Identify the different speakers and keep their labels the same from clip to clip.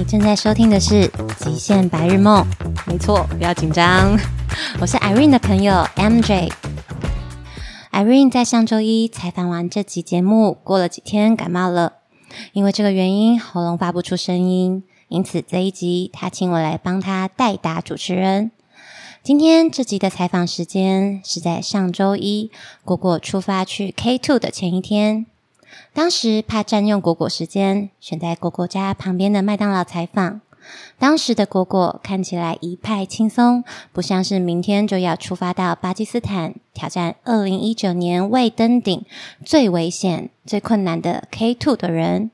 Speaker 1: 你正在收听的是《极限白日梦》，没错，不要紧张，我是 Irene 的朋友 MJ。Irene 在上周一采访完这集节目，过了几天感冒了，因为这个原因喉咙发不出声音，因此这一集他请我来帮他代打主持人。今天这集的采访时间是在上周一，果果出发去 K Two 的前一天。当时怕占用果果时间，选在果果家旁边的麦当劳采访。当时的果果看起来一派轻松，不像是明天就要出发到巴基斯坦挑战二零一九年未登顶最危险、最困难的 K Two 的人。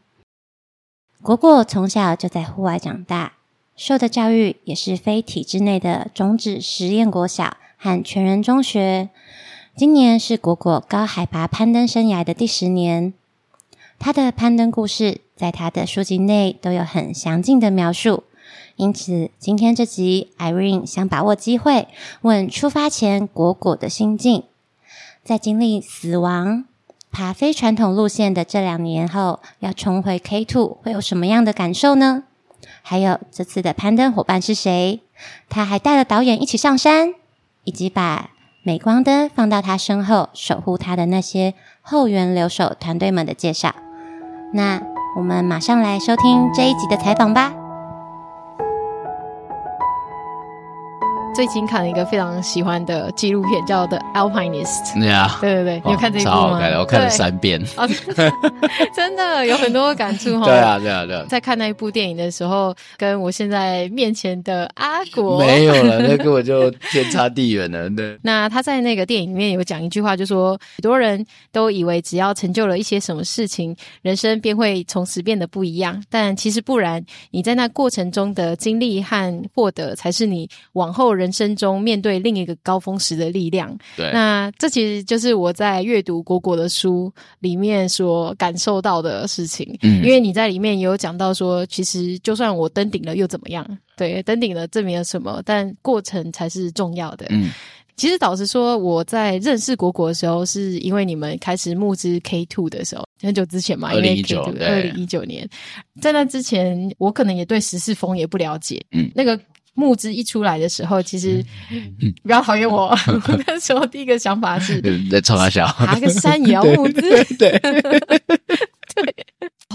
Speaker 1: 果果从小就在户外长大。受的教育也是非体制内的种子实验国小和全人中学。今年是果果高海拔攀登生涯的第十年。他的攀登故事在他的书籍内都有很详尽的描述。因此，今天这集，Irene 想把握机会问出发前果果的心境。在经历死亡、爬非传统路线的这两年后，要重回 K Two 会有什么样的感受呢？还有这次的攀登伙伴是谁？他还带了导演一起上山，以及把镁光灯放到他身后守护他的那些后援留守团队们的介绍。那我们马上来收听这一集的采访吧。
Speaker 2: 最近看了一个非常喜欢的纪录片，叫《The Alpinist》。对啊，对对对，你有看这一部吗？
Speaker 3: 超好看的，我看了三遍。
Speaker 2: 哦，真的 有很多感触 哈。
Speaker 3: 对啊，对啊，对啊。
Speaker 2: 在看那一部电影的时候，跟我现在面前的阿果
Speaker 3: 没有了，那根本就天差地远了。对。
Speaker 2: 那他在那个电影里面有讲一句话，就说很多人都以为只要成就了一些什么事情，人生便会从此变得不一样。但其实不然，你在那过程中的经历和获得，才是你往后人。人生中面对另一个高峰时的力量，
Speaker 3: 对，
Speaker 2: 那这其实就是我在阅读果果的书里面所感受到的事情。嗯，因为你在里面也有讲到说，其实就算我登顶了又怎么样？对，登顶了证明了什么？但过程才是重要的。嗯，其实老实说，我在认识果果的时候，是因为你们开始募资 K Two 的时候，很久之前嘛，因为 K2，二零一九年，在那之前，我可能也对十四峰也不了解。嗯，那个。募资一出来的时候，其实不要讨厌我。我 那时候第一个想法是
Speaker 3: 在冲他笑，
Speaker 2: 爬个山也要募资。
Speaker 3: 对，对，
Speaker 2: 对。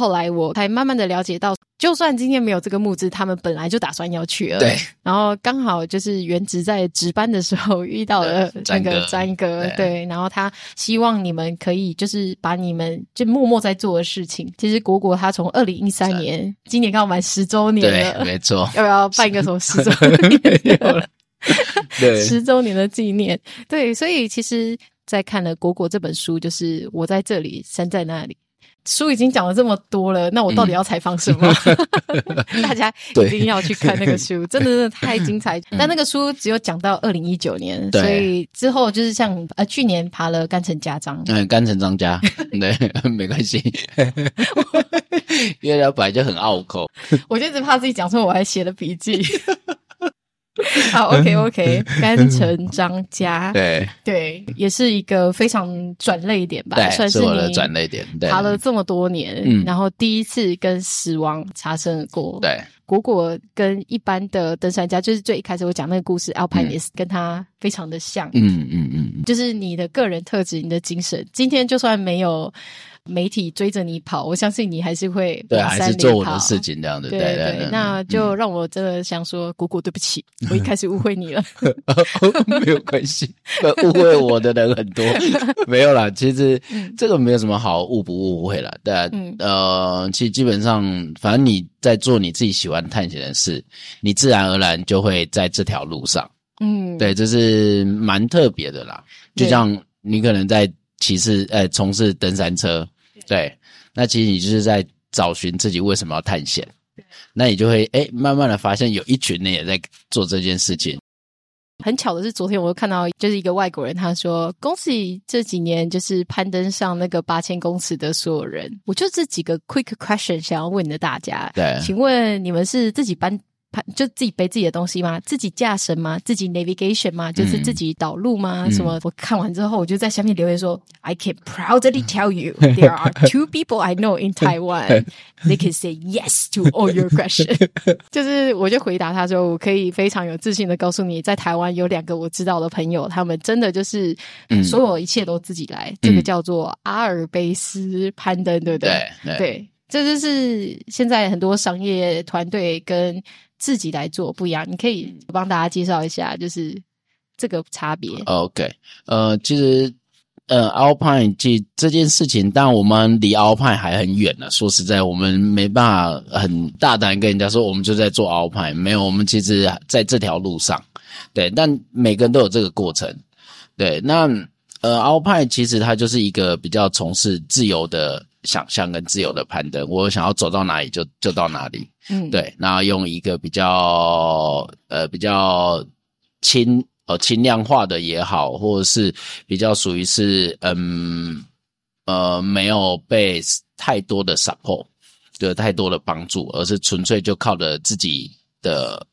Speaker 2: 后来我才慢慢的了解到，就算今天没有这个募资，他们本来就打算要去了。
Speaker 3: 对。
Speaker 2: 然后刚好就是原职在值班的时候遇到了那个詹哥，对。然后他希望你们可以就是把你们就默默在做的事情。其实果果他从二零一三年，今年刚好满十周年了，
Speaker 3: 没错。
Speaker 2: 要不要办一个什么十周年？对，十周年的纪念。对，所以其实，在看了果果这本书，就是我在这里，山在那里。书已经讲了这么多了，那我到底要采访什么？嗯、大家一定要去看那个书，真的真的太精彩。嗯、但那个书只有讲到二零一九年，所以之后就是像呃去年爬了甘城家章，
Speaker 3: 嗯，甘城章家，对，没关系，因为他本来就很拗口，
Speaker 2: 我就一直怕自己讲错，我还写了笔记。好，OK，OK，甘城张家，
Speaker 3: 对
Speaker 2: 对，也是一个非常转泪点吧，算是我
Speaker 3: 的转泪点。
Speaker 2: 爬了这么多年，嗯，然后第一次跟死亡擦身而过。
Speaker 3: 对，
Speaker 2: 果果跟一般的登山家，就是最一开始我讲那个故事，Alpinist 跟他非常的像。嗯嗯嗯，就是你的个人特质，你的精神，今天就算没有。媒体追着你跑，我相信你还是会
Speaker 3: 对，还是做我的事情这样的。对对，对，
Speaker 2: 那就让我真的想说，姑姑对不起，我一开始误会你了。
Speaker 3: 没有关系，误会我的人很多，没有啦。其实这个没有什么好误不误会了。对，呃，其实基本上，反正你在做你自己喜欢探险的事，你自然而然就会在这条路上。嗯，对，这是蛮特别的啦。就像你可能在。骑士，呃，从事登山车，对，那其实你就是在找寻自己为什么要探险，那你就会，哎，慢慢的发现有一群人也在做这件事情。
Speaker 2: 很巧的是，昨天我又看到就是一个外国人，他说：“恭喜这几年就是攀登上那个八千公尺的所有人。”我就这几个 quick question 想要问的大家，
Speaker 3: 对，
Speaker 2: 请问你们是自己搬就自己背自己的东西吗？自己驾驶吗？自己 navigation 吗？就是自己导路吗？嗯、什么？我看完之后，我就在下面留言说、嗯、：“I can proudly tell you there are two people I know in Taiwan. They can say yes to all your questions。”就是我就回答他说：“我可以非常有自信的告诉你，在台湾有两个我知道的朋友，他们真的就是所有一切都自己来。嗯、这个叫做阿尔卑斯攀登，对不
Speaker 3: 对，
Speaker 2: 对，这就是现在很多商业团队跟。”自己来做不一样，你可以帮大家介绍一下，就是这个差别。
Speaker 3: OK，呃，其实呃，Alpine 这这件事情，但我们离 Alpine 还很远呢。说实在，我们没办法很大胆跟人家说，我们就在做 Alpine。没有，我们其实在这条路上。对，但每个人都有这个过程。对，那呃，Alpine 其实它就是一个比较从事自由的。想象跟自由的攀登，我想要走到哪里就就到哪里，嗯，对，那用一个比较呃比较轻呃轻量化的也好，或者是比较属于是嗯呃没有被太多的 support，对，太多的帮助，而是纯粹就靠着自己的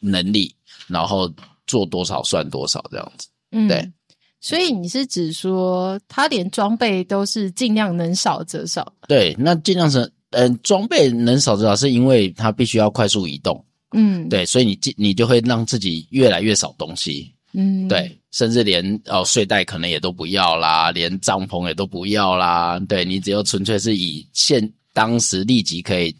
Speaker 3: 能力，然后做多少算多少这样子，嗯，对。
Speaker 2: 所以你是指说，他连装备都是尽量能少则少？
Speaker 3: 对，那尽量是，嗯、呃，装备能少则少，是因为它必须要快速移动。嗯，对，所以你你就会让自己越来越少东西。嗯，对，甚至连哦睡袋可能也都不要啦，连帐篷也都不要啦。对，你只有纯粹是以现当时立即可以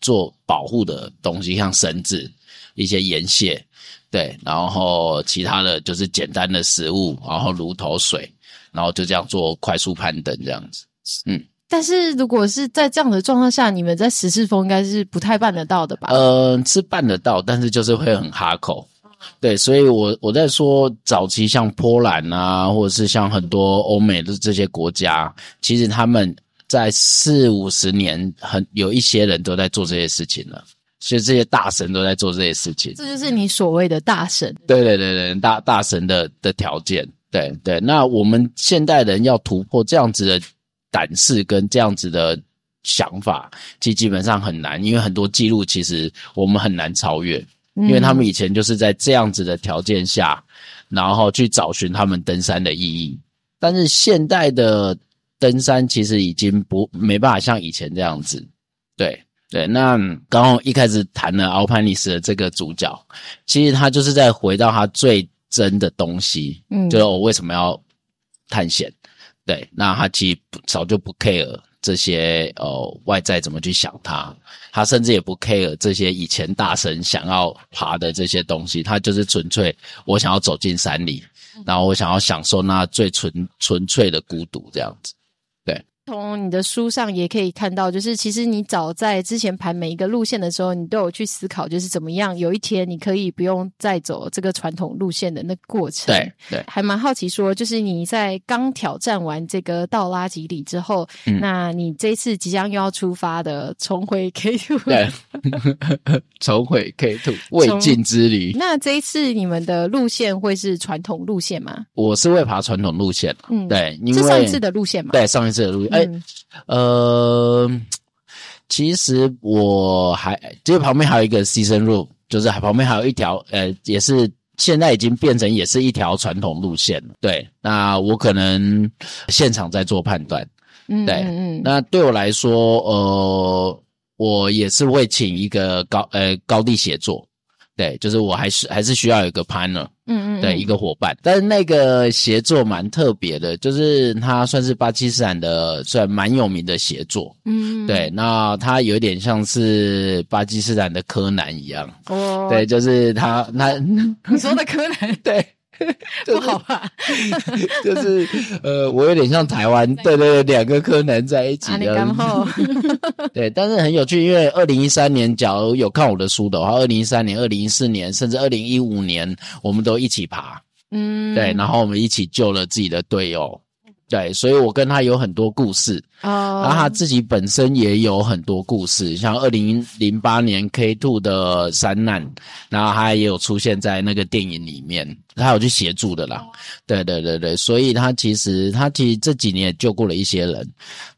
Speaker 3: 做保护的东西，像绳子、一些盐屑。对，然后其他的就是简单的食物，然后炉头水，然后就这样做快速攀登这样子。嗯，
Speaker 2: 但是如果是在这样的状况下，你们在十四峰应该是不太办得到的吧？
Speaker 3: 呃，是办得到，但是就是会很哈口。对，所以我我在说早期像波兰啊，或者是像很多欧美的这些国家，其实他们在四五十年很有一些人都在做这些事情了。其实这些大神都在做这些事情，
Speaker 2: 这就是你所谓的大神。
Speaker 3: 对对对对，大大神的的条件，对对。那我们现代人要突破这样子的胆识跟这样子的想法，其实基本上很难，因为很多记录其实我们很难超越，因为他们以前就是在这样子的条件下，然后去找寻他们登山的意义。但是现代的登山其实已经不没办法像以前这样子，对。对，那刚刚一开始谈了奥潘尼斯的这个主角，其实他就是在回到他最真的东西，嗯，就是我为什么要探险？对，那他其实早就不 care 这些呃外在怎么去想他，他甚至也不 care 这些以前大神想要爬的这些东西，他就是纯粹我想要走进山里，然后我想要享受那最纯纯粹的孤独这样子。
Speaker 2: 从你的书上也可以看到，就是其实你早在之前盘每一个路线的时候，你都有去思考，就是怎么样有一天你可以不用再走这个传统路线的那个过程。
Speaker 3: 对对，
Speaker 2: 还蛮好奇说，就是你在刚挑战完这个道拉吉里之后，嗯、那你这一次即将又要出发的重回 K
Speaker 3: two，对，重回 K two 未尽之旅。
Speaker 2: 那这一次你们的路线会是传统路线吗？
Speaker 3: 我是会爬传统路线，嗯，对，因为
Speaker 2: 是上一次的路线嘛，
Speaker 3: 对，上一次的路线。嗯、呃，其实我还这个旁边还有一个 season route，就是旁边还有一条，呃，也是现在已经变成也是一条传统路线了。对，那我可能现场在做判断。嗯，对，嗯，那对我来说，呃，我也是会请一个高呃高地协作。对，就是我还是还是需要有一个 partner，嗯嗯，对，一个伙伴。但是那个协作蛮特别的，就是他算是巴基斯坦的算蛮有名的协作，嗯，对。那他有点像是巴基斯坦的柯南一样，哦，对，就是他他
Speaker 2: 你说的柯南，
Speaker 3: 对。
Speaker 2: 不好吧？
Speaker 3: 就是呃，我有点像台湾，对对对，两个柯南在一起的。对，但是很有趣，因为二零一三年，假如有看我的书的话，二零一三年、二零一四年，甚至二零一五年，我们都一起爬。嗯，对，然后我们一起救了自己的队友。对，所以我跟他有很多故事
Speaker 2: 哦，
Speaker 3: 然后他自己本身也有很多故事，像二零零八年 K Two 的山难，然后他也有出现在那个电影里面，他有去协助的啦。对对对对，所以他其实他其实这几年也救过了一些人，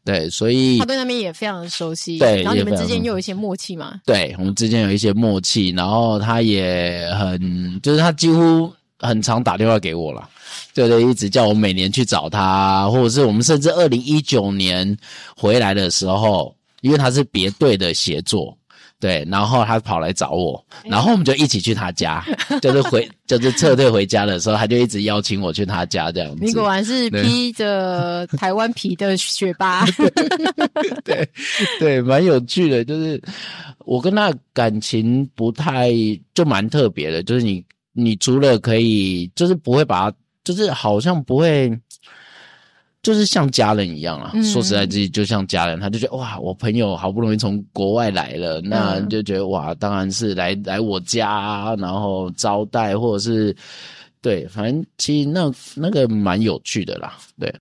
Speaker 3: 对，所以
Speaker 2: 他对那边也非常的熟悉，
Speaker 3: 对，
Speaker 2: 然后你们之间又有一些默契嘛？
Speaker 3: 对，我们之间有一些默契，然后他也很，就是他几乎很常打电话给我啦。对对，一直叫我每年去找他，或者是我们甚至二零一九年回来的时候，因为他是别队的协作，对，然后他跑来找我，然后我们就一起去他家，就是回就是撤退回家的时候，他就一直邀请我去他家这样子。
Speaker 2: 你果然是披着台湾皮的学霸，
Speaker 3: 对对，蛮有趣的，就是我跟他感情不太就蛮特别的，就是你你除了可以，就是不会把他。就是好像不会，就是像家人一样啊。嗯、说实在，自己就像家人，他就觉得哇，我朋友好不容易从国外来了，那就觉得哇，当然是来来我家，然后招待，或者是对，反正其实那那个蛮有趣的啦，对。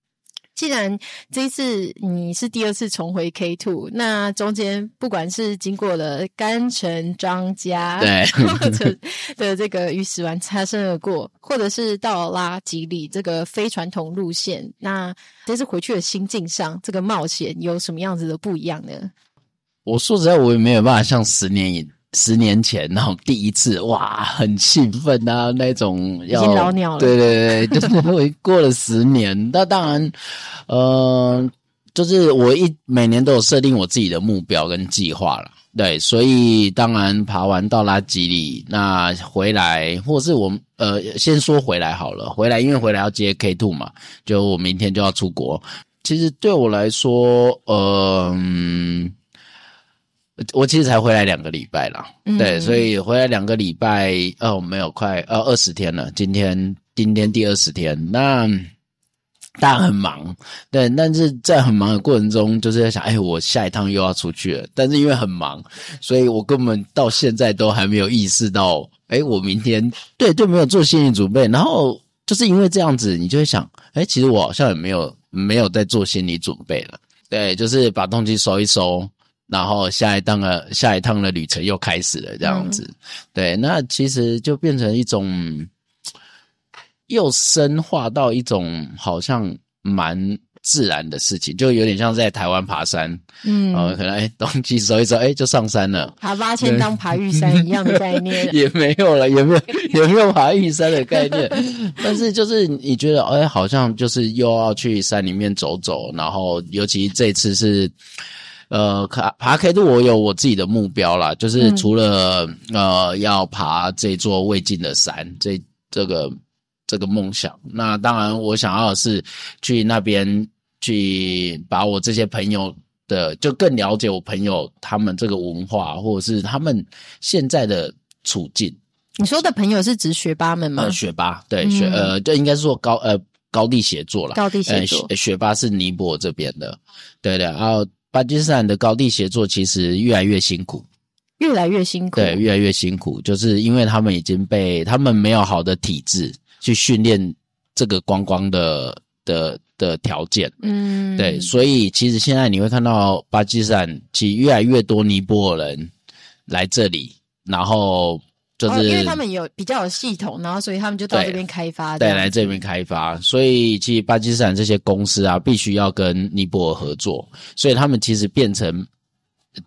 Speaker 2: 既然这一次你是第二次重回 K Two，那中间不管是经过了甘城、张家，
Speaker 3: 对，
Speaker 2: 或者的这个与死亡擦身而过，或者是到拉吉里这个非传统路线，那这次回去的心境上，这个冒险有什么样子的不一样呢？
Speaker 3: 我说实在，我也没有办法像十年以十年前那种第一次哇，很兴奋啊，那种要
Speaker 2: 已经老鸟了。
Speaker 3: 对对对，就是我过了十年，那当然，呃，就是我一每年都有设定我自己的目标跟计划了。对，所以当然爬完到拉吉里，那回来，或是我们呃，先说回来好了，回来因为回来要接 K two 嘛，就我明天就要出国。其实对我来说，呃。嗯我其实才回来两个礼拜啦，嗯、对，所以回来两个礼拜，哦，没有快，呃，二十天了。今天，今天第二十天，那当然很忙，对，但是在很忙的过程中，就是在想，哎，我下一趟又要出去了。但是因为很忙，所以我根本到现在都还没有意识到，哎，我明天对，就没有做心理准备。然后就是因为这样子，你就会想，哎，其实我好像也没有没有在做心理准备了。对，就是把东西收一收。然后下一趟的下一趟的旅程又开始了，这样子，嗯、对，那其实就变成一种又深化到一种好像蛮自然的事情，就有点像在台湾爬山，嗯，呃，可能哎，东西收一收，哎，就上山了，
Speaker 2: 爬八千当爬玉山一样的概念，
Speaker 3: 也没有了，也没有 也没有爬玉山的概念，但是就是你觉得，哎，好像就是又要去山里面走走，然后尤其这次是。呃，爬爬 K 度我有我自己的目标啦，就是除了、嗯、呃要爬这座未尽的山，这这个这个梦想，那当然我想要的是去那边去把我这些朋友的，就更了解我朋友他们这个文化，或者是他们现在的处境。
Speaker 2: 你说的朋友是指学霸们吗？
Speaker 3: 呃、学霸对、嗯、学呃，就应该是说高呃高地协作啦。
Speaker 2: 高地协作，
Speaker 3: 呃、学霸是尼泊尔这边的，对的，然后。巴基斯坦的高地协作其实越来越辛苦，
Speaker 2: 越来越辛苦。
Speaker 3: 对，越来越辛苦，就是因为他们已经被他们没有好的体制去训练这个观光的的的条件。嗯，对，所以其实现在你会看到巴基斯坦其实越来越多尼泊尔人来这里，然后。就是、哦、
Speaker 2: 因为他们有比较有系统，然后所以他们就到这边开发，
Speaker 3: 对，来这边开发。所以其实巴基斯坦这些公司啊，必须要跟尼泊尔合作，所以他们其实变成，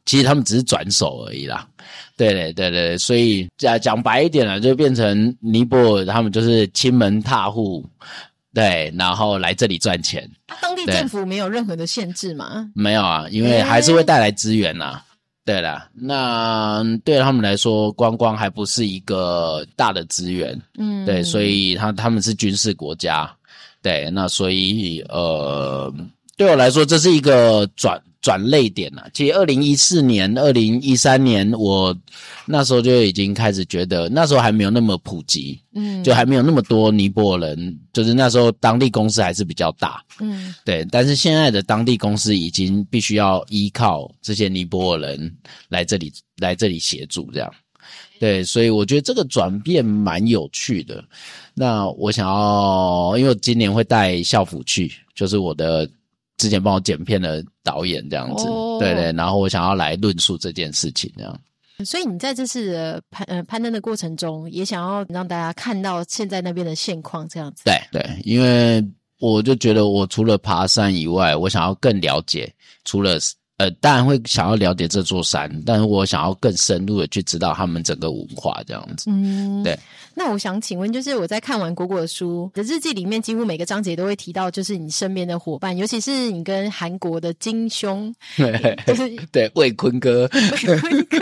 Speaker 3: 其实他们只是转手而已啦。对对对对，所以讲讲白一点了，就变成尼泊尔他们就是亲门踏户，对，然后来这里赚钱。
Speaker 2: 当地政府没有任何的限制吗？
Speaker 3: 没有啊，因为还是会带来资源呐、啊。对了，那对他们来说，观光还不是一个大的资源，嗯，对，所以他他们是军事国家，对，那所以呃，对我来说，这是一个转。转泪点了。其实二零一四年、二零一三年，我那时候就已经开始觉得，那时候还没有那么普及，嗯，就还没有那么多尼泊尔人，就是那时候当地公司还是比较大，嗯，对。但是现在的当地公司已经必须要依靠这些尼泊尔人来这里来这里协助，这样。对，所以我觉得这个转变蛮有趣的。那我想要，因为我今年会带校服去，就是我的之前帮我剪片的导演这样子，哦、对对，然后我想要来论述这件事情这样。
Speaker 2: 所以你在这次的攀呃攀登的过程中，也想要让大家看到现在那边的现况这样子。
Speaker 3: 对对，因为我就觉得我除了爬山以外，我想要更了解，除了。呃，当然会想要了解这座山，但是我想要更深入的去知道他们整个文化这样子。嗯，对。
Speaker 2: 那我想请问，就是我在看完果果的书的日记里面，几乎每个章节都会提到，就是你身边的伙伴，尤其是你跟韩国的金兄，
Speaker 3: 对，就是对魏坤哥，
Speaker 2: 魏坤哥。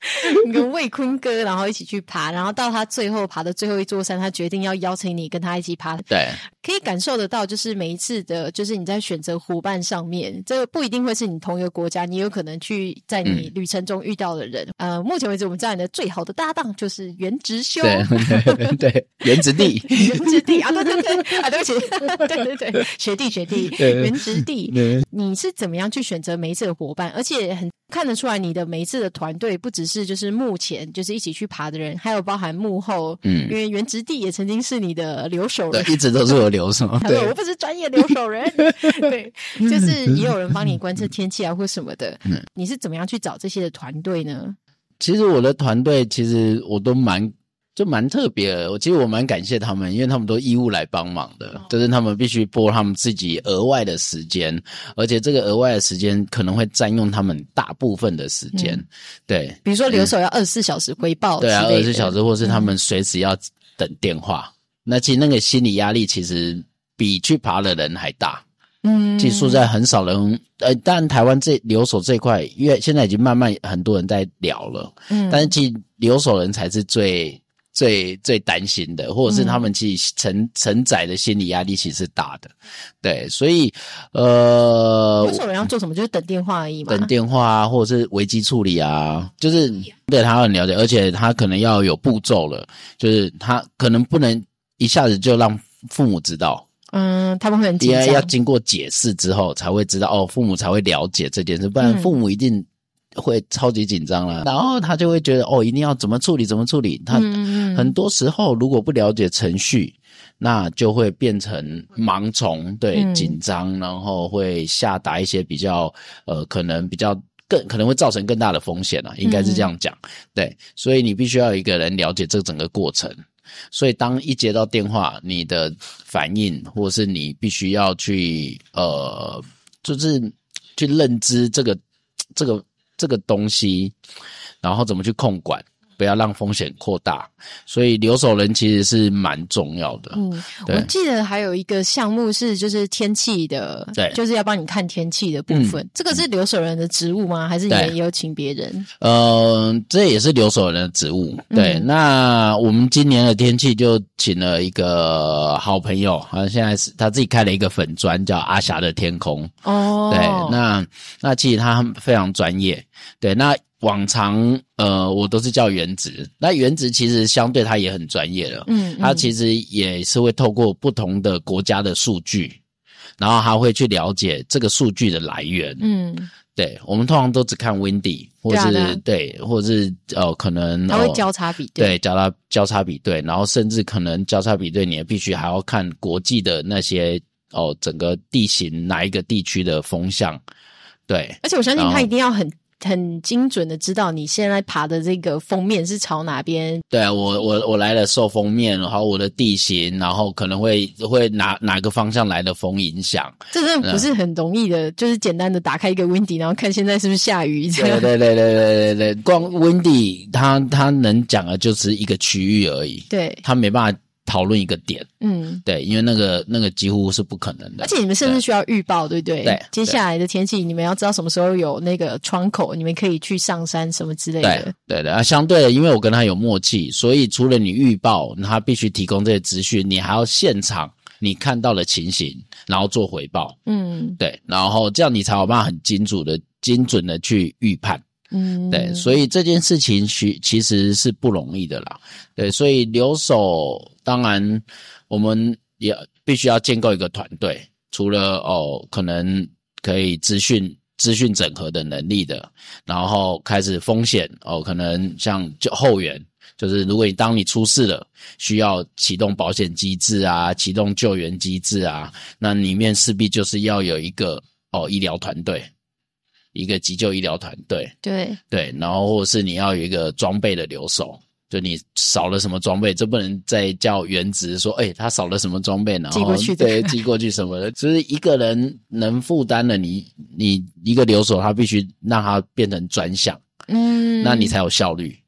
Speaker 2: 你跟魏坤哥，然后一起去爬，然后到他最后爬的最后一座山，他决定要邀请你跟他一起爬。
Speaker 3: 对，
Speaker 2: 可以感受得到，就是每一次的，就是你在选择伙伴上面，这个不一定会是你同一个国家，你有可能去在你旅程中遇到的人。嗯、呃，目前为止，我们知道你的最好的搭档就是元植兄，
Speaker 3: 对，对，元植弟，
Speaker 2: 元植弟啊，对对对，啊，对不起，对对对，学弟学弟，元植弟，你是怎么样去选择每一次的伙伴，而且很。看得出来，你的每一次的团队不只是就是目前就是一起去爬的人，还有包含幕后，嗯，因为原值地也曾经是你的留守人，
Speaker 3: 对，一直都是我留守。对，
Speaker 2: 我不是专业留守人，对，就是也有人帮你观测天气啊或什么的。嗯，你是怎么样去找这些的团队呢？
Speaker 3: 其实我的团队其实我都蛮。就蛮特别的，我其实我蛮感谢他们，因为他们都义务来帮忙的，就是他们必须拨他们自己额外的时间，而且这个额外的时间可能会占用他们大部分的时间。嗯、对，
Speaker 2: 比如说留守要二十四小时回报、嗯，对啊，二十四小时，或是他们随时要等电话。嗯、那其实那个心理压力其实比去爬的人还大。嗯，其实说在很少人，呃，但台湾这留守这一块，因为现在已经慢慢很多人在聊了。嗯，但是其实留守人才是最。最最担心的，或者是他们其实承承载的心理压力其实是大的，对，所以呃，留守人要做什么？就是等电话而已嘛。
Speaker 3: 等电话啊，或者是危机处理啊，就是对他很了解，而且他可能要有步骤了，就是他可能不能一下子就让父母知道，
Speaker 2: 嗯，他们会很紧张，
Speaker 3: 要经过解释之后才会知道，哦，父母才会了解这件事，不然父母一定。会超级紧张了，然后他就会觉得哦，一定要怎么处理，怎么处理。他很多时候如果不了解程序，那就会变成盲从，对，紧张，然后会下达一些比较呃，可能比较更可能会造成更大的风险啊，应该是这样讲。对，所以你必须要有一个人了解这整个过程。所以当一接到电话，你的反应，或者是你必须要去呃，就是去认知这个这个。这个东西，然后怎么去控管，不要让风险扩大。所以留守人其实是蛮重要的。嗯，
Speaker 2: 我记得还有一个项目是就是天气的，对，就是要帮你看天气的部分。嗯、这个是留守人的职务吗？还是你也有请别人？
Speaker 3: 嗯、呃，这也是留守人的职务。对，嗯、那我们今年的天气就请了一个好朋友，啊，现在是他自己开了一个粉专，叫阿霞的天空。哦，对，那那其实他非常专业。对，那往常呃，我都是叫原值。那原值其实相对他也很专业了，嗯，嗯，他其实也是会透过不同的国家的数据，然后他会去了解这个数据的来源，嗯，对，我们通常都只看 Windy，或是对，啊、对，或者是呃，可能
Speaker 2: 他会交叉比对，
Speaker 3: 对，交叉交叉比对，然后甚至可能交叉比对，你也必须还要看国际的那些哦，整个地形哪一个地区的风向，对，
Speaker 2: 而且我相信他一定要很。很精准的知道你现在爬的这个封面是朝哪边？
Speaker 3: 对啊，我我我来了受封面，然后我的地形，然后可能会会哪哪个方向来的风影响。
Speaker 2: 这真的不是很容易的，嗯、就是简单的打开一个 Windy，然后看现在是不是下雨。
Speaker 3: 对对对对对对对，光 Windy 它它能讲的就是一个区域而已，
Speaker 2: 对，
Speaker 3: 它没办法。讨论一个点，嗯，对，因为那个那个几乎是不可能的，
Speaker 2: 而且你们甚至需要预报，对，不对？
Speaker 3: 对，
Speaker 2: 接下来的天气，你们要知道什么时候有那个窗口，你们可以去上山什么之类的。
Speaker 3: 对，对的啊，相对的，因为我跟他有默契，所以除了你预报，他必须提供这些资讯，你还要现场你看到的情形，然后做回报。嗯，对，然后这样你才有办法很精准的、精准的去预判。嗯，对，所以这件事情其其实是不容易的啦。对，所以留守当然我们也必须要建构一个团队，除了哦，可能可以资讯资讯整合的能力的，然后开始风险哦，可能像就后援，就是如果你当你出事了，需要启动保险机制啊，启动救援机制啊，那里面势必就是要有一个哦医疗团队，一个急救医疗团队，
Speaker 2: 对
Speaker 3: 对，然后或者是你要有一个装备的留守。就你少了什么装备，这不能再叫原职说，哎、欸，他少了什么装备，然后寄过去，对，寄过去什么的，就是一个人能负担了你，你一个留守，他必须让他变成专项，嗯，那你才有效率。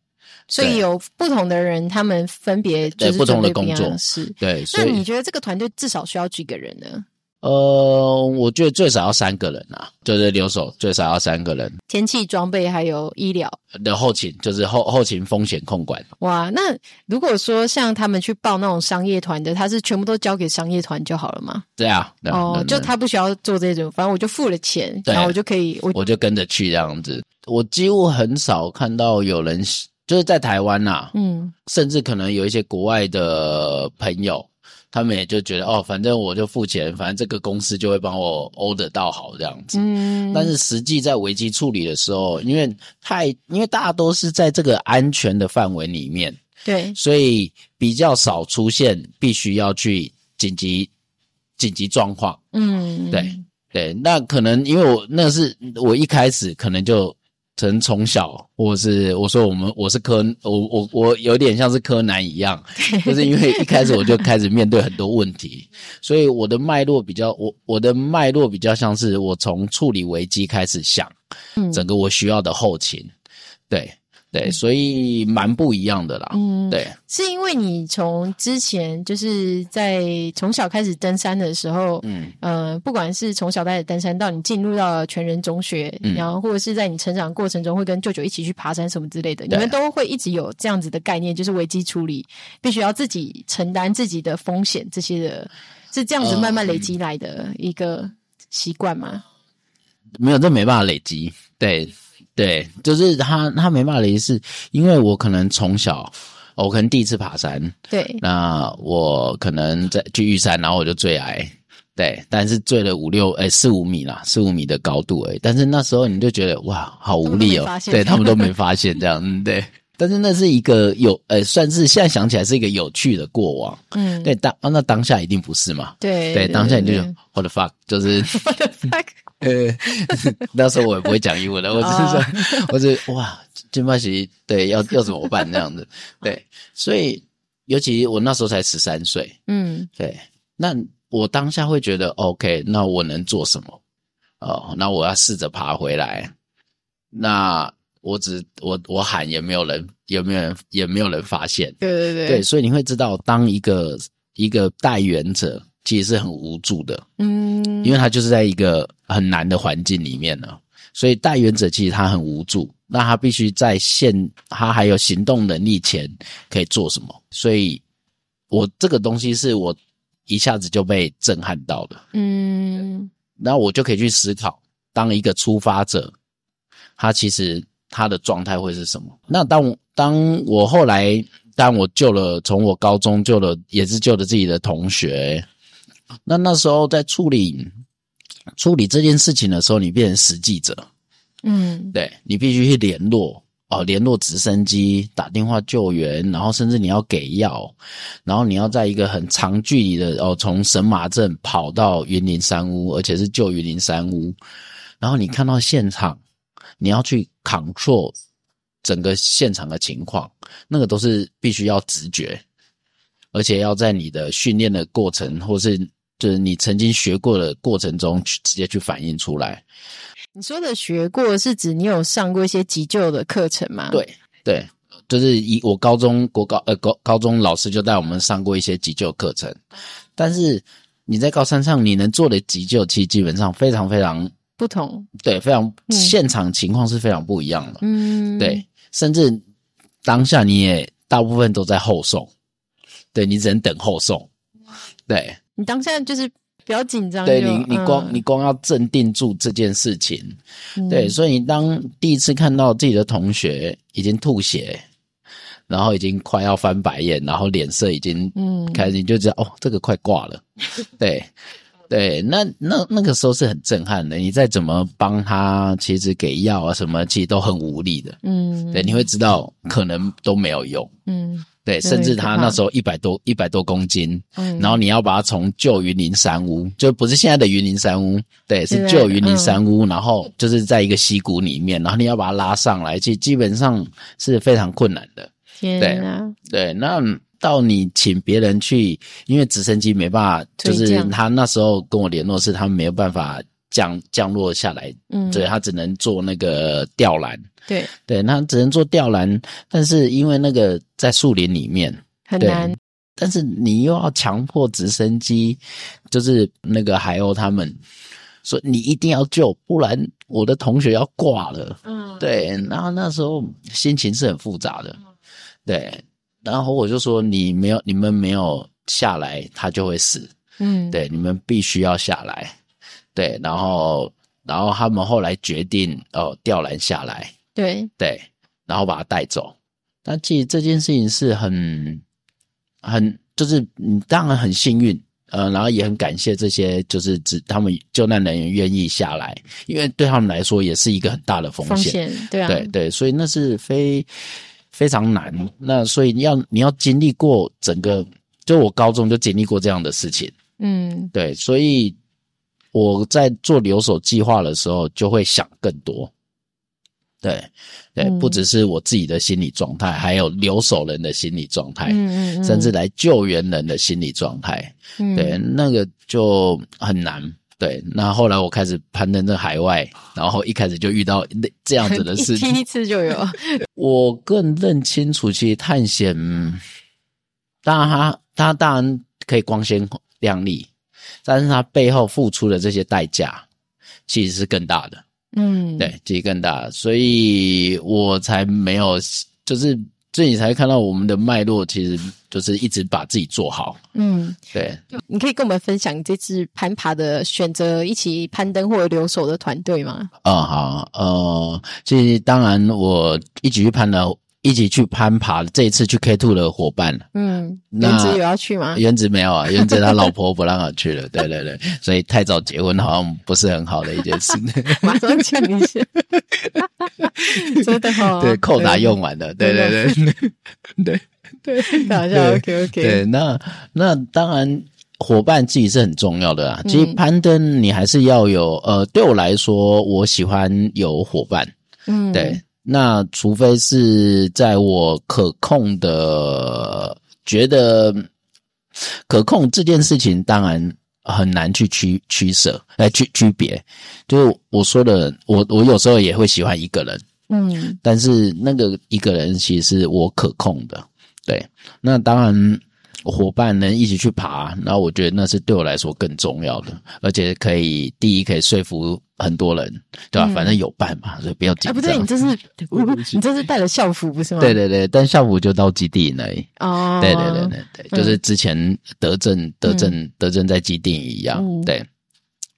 Speaker 2: 所以有不同的人，他们分别就是
Speaker 3: 不同的工作，
Speaker 2: 是，
Speaker 3: 对。
Speaker 2: 那你觉得这个团队至少需要几个人呢？
Speaker 3: 呃，我觉得最少要三个人啊，就是留守最少要三个人。
Speaker 2: 天气装备还有医疗
Speaker 3: 的后勤，就是后后勤风险控管。
Speaker 2: 哇，那如果说像他们去报那种商业团的，他是全部都交给商业团就好了吗？
Speaker 3: 对啊，对
Speaker 2: 哦，就他不需要做这种，反正我就付了钱，然后我就可以，我
Speaker 3: 我就跟着去这样子。我几乎很少看到有人就是在台湾呐、啊，嗯，甚至可能有一些国外的朋友。他们也就觉得哦，反正我就付钱，反正这个公司就会帮我 order 到好这样子。嗯，但是实际在危机处理的时候，因为太因为大家都是在这个安全的范围里面，
Speaker 2: 对，
Speaker 3: 所以比较少出现必须要去紧急紧急状况。嗯，对对，那可能因为我那是我一开始可能就。从从小，我是我说我们我是柯我我我有点像是柯南一样，就是因为一开始我就开始面对很多问题，所以我的脉络比较我我的脉络比较像是我从处理危机开始想，整个我需要的后勤，对。对，所以蛮不一样的啦。嗯，对，
Speaker 2: 是因为你从之前就是在从小开始登山的时候，嗯，呃，不管是从小开始登山到你进入到全人中学，嗯，然后或者是在你成长过程中会跟舅舅一起去爬山什么之类的，你们都会一直有这样子的概念，就是危机处理必须要自己承担自己的风险，这些的，是这样子慢慢累积来的一个习惯吗？
Speaker 3: 没有，这没办法累积，对。对，就是他，他没办法的意思，因为我可能从小，我可能第一次爬山，
Speaker 2: 对，
Speaker 3: 那我可能在去玉山，然后我就坠崖，对，但是坠了五六，诶四五米啦，四五米的高度诶，但是那时候你就觉得哇，好无力哦，他对他们都没发现这样，嗯，对，但是那是一个有，呃，算是现在想起来是一个有趣的过往，嗯，对，当那当下一定不是嘛，
Speaker 2: 对，
Speaker 3: 对，当下你就觉得 what the fuck，就是 what the fuck。呃，那时候我也不会讲英文的，我只是说，我是哇，金巴西对，要要怎么办这样子？对，所以尤其我那时候才十三岁，嗯，对，那我当下会觉得 OK，那我能做什么？哦，那我要试着爬回来。那我只我我喊也没有人，有没有人也没有人发现？
Speaker 2: 对对对，
Speaker 3: 对，所以你会知道，当一个一个带援者。其实是很无助的，嗯，因为他就是在一个很难的环境里面呢，所以代援者其实他很无助，那他必须在现他还有行动能力前可以做什么？所以，我这个东西是我一下子就被震撼到的，嗯，然后我就可以去思考，当一个出发者，他其实他的状态会是什么？那当当我后来当我救了从我高中救了也是救了自己的同学。那那时候在处理处理这件事情的时候，你变成实际者，嗯，对，你必须去联络哦，联络直升机，打电话救援，然后甚至你要给药，然后你要在一个很长距离的哦，从神马镇跑到云林山屋，而且是救云林山屋，然后你看到现场，你要去 control 整个现场的情况，那个都是必须要直觉，而且要在你的训练的过程或是。就是你曾经学过的过程中去直接去反映出来。
Speaker 2: 你说的学过是指你有上过一些急救的课程吗？
Speaker 3: 对对，就是以我高中国高呃高高中老师就带我们上过一些急救课程。但是你在高山上你能做的急救，其实基本上非常非常
Speaker 2: 不同。
Speaker 3: 对，非常现场情况是非常不一样的。嗯，对，甚至当下你也大部分都在后送，对，你只能等后送。对。
Speaker 2: 你当下就是比较紧张，
Speaker 3: 对你，你光、嗯、你光要镇定住这件事情，嗯、对，所以你当第一次看到自己的同学已经吐血，然后已经快要翻白眼，然后脸色已经嗯开始，你就知道哦，这个快挂了，对，对，那那那个时候是很震撼的。你再怎么帮他，其实给药啊什么，其实都很无力的。嗯，对，你会知道可能都没有用。嗯，对，甚至他那时候一百多一百多公斤，嗯，然后你要把他从旧云林山屋，就不是现在的云林山屋，对，是旧云林山屋，然后就是在一个溪谷里面，然后你要把他拉上来，其实基本上是非常困难的。天啊，对，那。到你请别人去，因为直升机没办法，就是他那时候跟我联络是，他们没有办法降降落下来，嗯，对，他只能做那个吊篮，对对，那只能做吊篮，但是因为那个在树林里面很难，但是你又要强迫直升机，就是那个海鸥他们说你一定要救，不然我的同学要挂了，嗯，对，然后那时候心情是很复杂的，对。然后我就说：“你没有，你们没有下来，他就会死。嗯，对，你们必须要下来。对，然后，然后他们后来决定哦，吊篮下来。对，对，然后把他带走。但其实这件事情是很，很，就是你当然很幸运，呃，然后也很感谢这些，就是指他们救难人员愿意下来，因为对他们来说也是一个很大的风险。风险，对啊，对对，所以那是非。”非常难，那所以你要你要经历过整个，就我高中就经历过这样的事情，嗯，对，所以我在做留守计划的时候就会想更多，对，对，不只是我自己的心理状态，还有留守人的心理状态，嗯嗯，甚至来救援人的心理状态，嗯，对，那个就很难。对，那后来我开始攀登在海外，然后一开始就遇到那这样子的事情，第一次就有。我更认清楚，其实探险，当然他他当然可以光鲜亮丽，但是他背后付出的这些代价，其实是更大的。嗯，对，其实更大，所以我才没有，就是。所以你才看到我们的脉络，其实就是一直把自己做好。嗯，对。
Speaker 2: 你可以跟我们分享你这次攀爬的选择，一起攀登或者留守的团队吗？
Speaker 3: 啊、嗯，好，呃，其实当然我一起去攀了。一起去攀爬，这一次去 K Two 的伙伴，嗯，
Speaker 2: 原子有要去吗？
Speaker 3: 原子没有啊，原子他老婆不让他去了，对对对，所以太早结婚好像不是很好的一件事。
Speaker 2: 马上请你去，真的好，
Speaker 3: 对，扣打用完了，对对对。对
Speaker 2: 对，好笑，OK OK，
Speaker 3: 对，那那当然伙伴自己是很重要的啊。其实攀登你还是要有，呃，对我来说，我喜欢有伙伴，嗯，对。那除非是在我可控的，觉得可控这件事情，当然很难去取取舍来区区别。就是我说的，我我有时候也会喜欢一个人，嗯，但是那个一个人其实是我可控的，对。那当然。伙伴能一起去爬，那我觉得那是对我来说更重要的，而且可以第一可以说服很多人，对吧？嗯、反正有伴嘛，所以不要紧张。啊，不对，
Speaker 2: 你这是 你这是带了校服不是吗？
Speaker 3: 对对对，但校服就到基地那里。哦，对对对对对，就是之前德政德政德政在基地一样，嗯、对。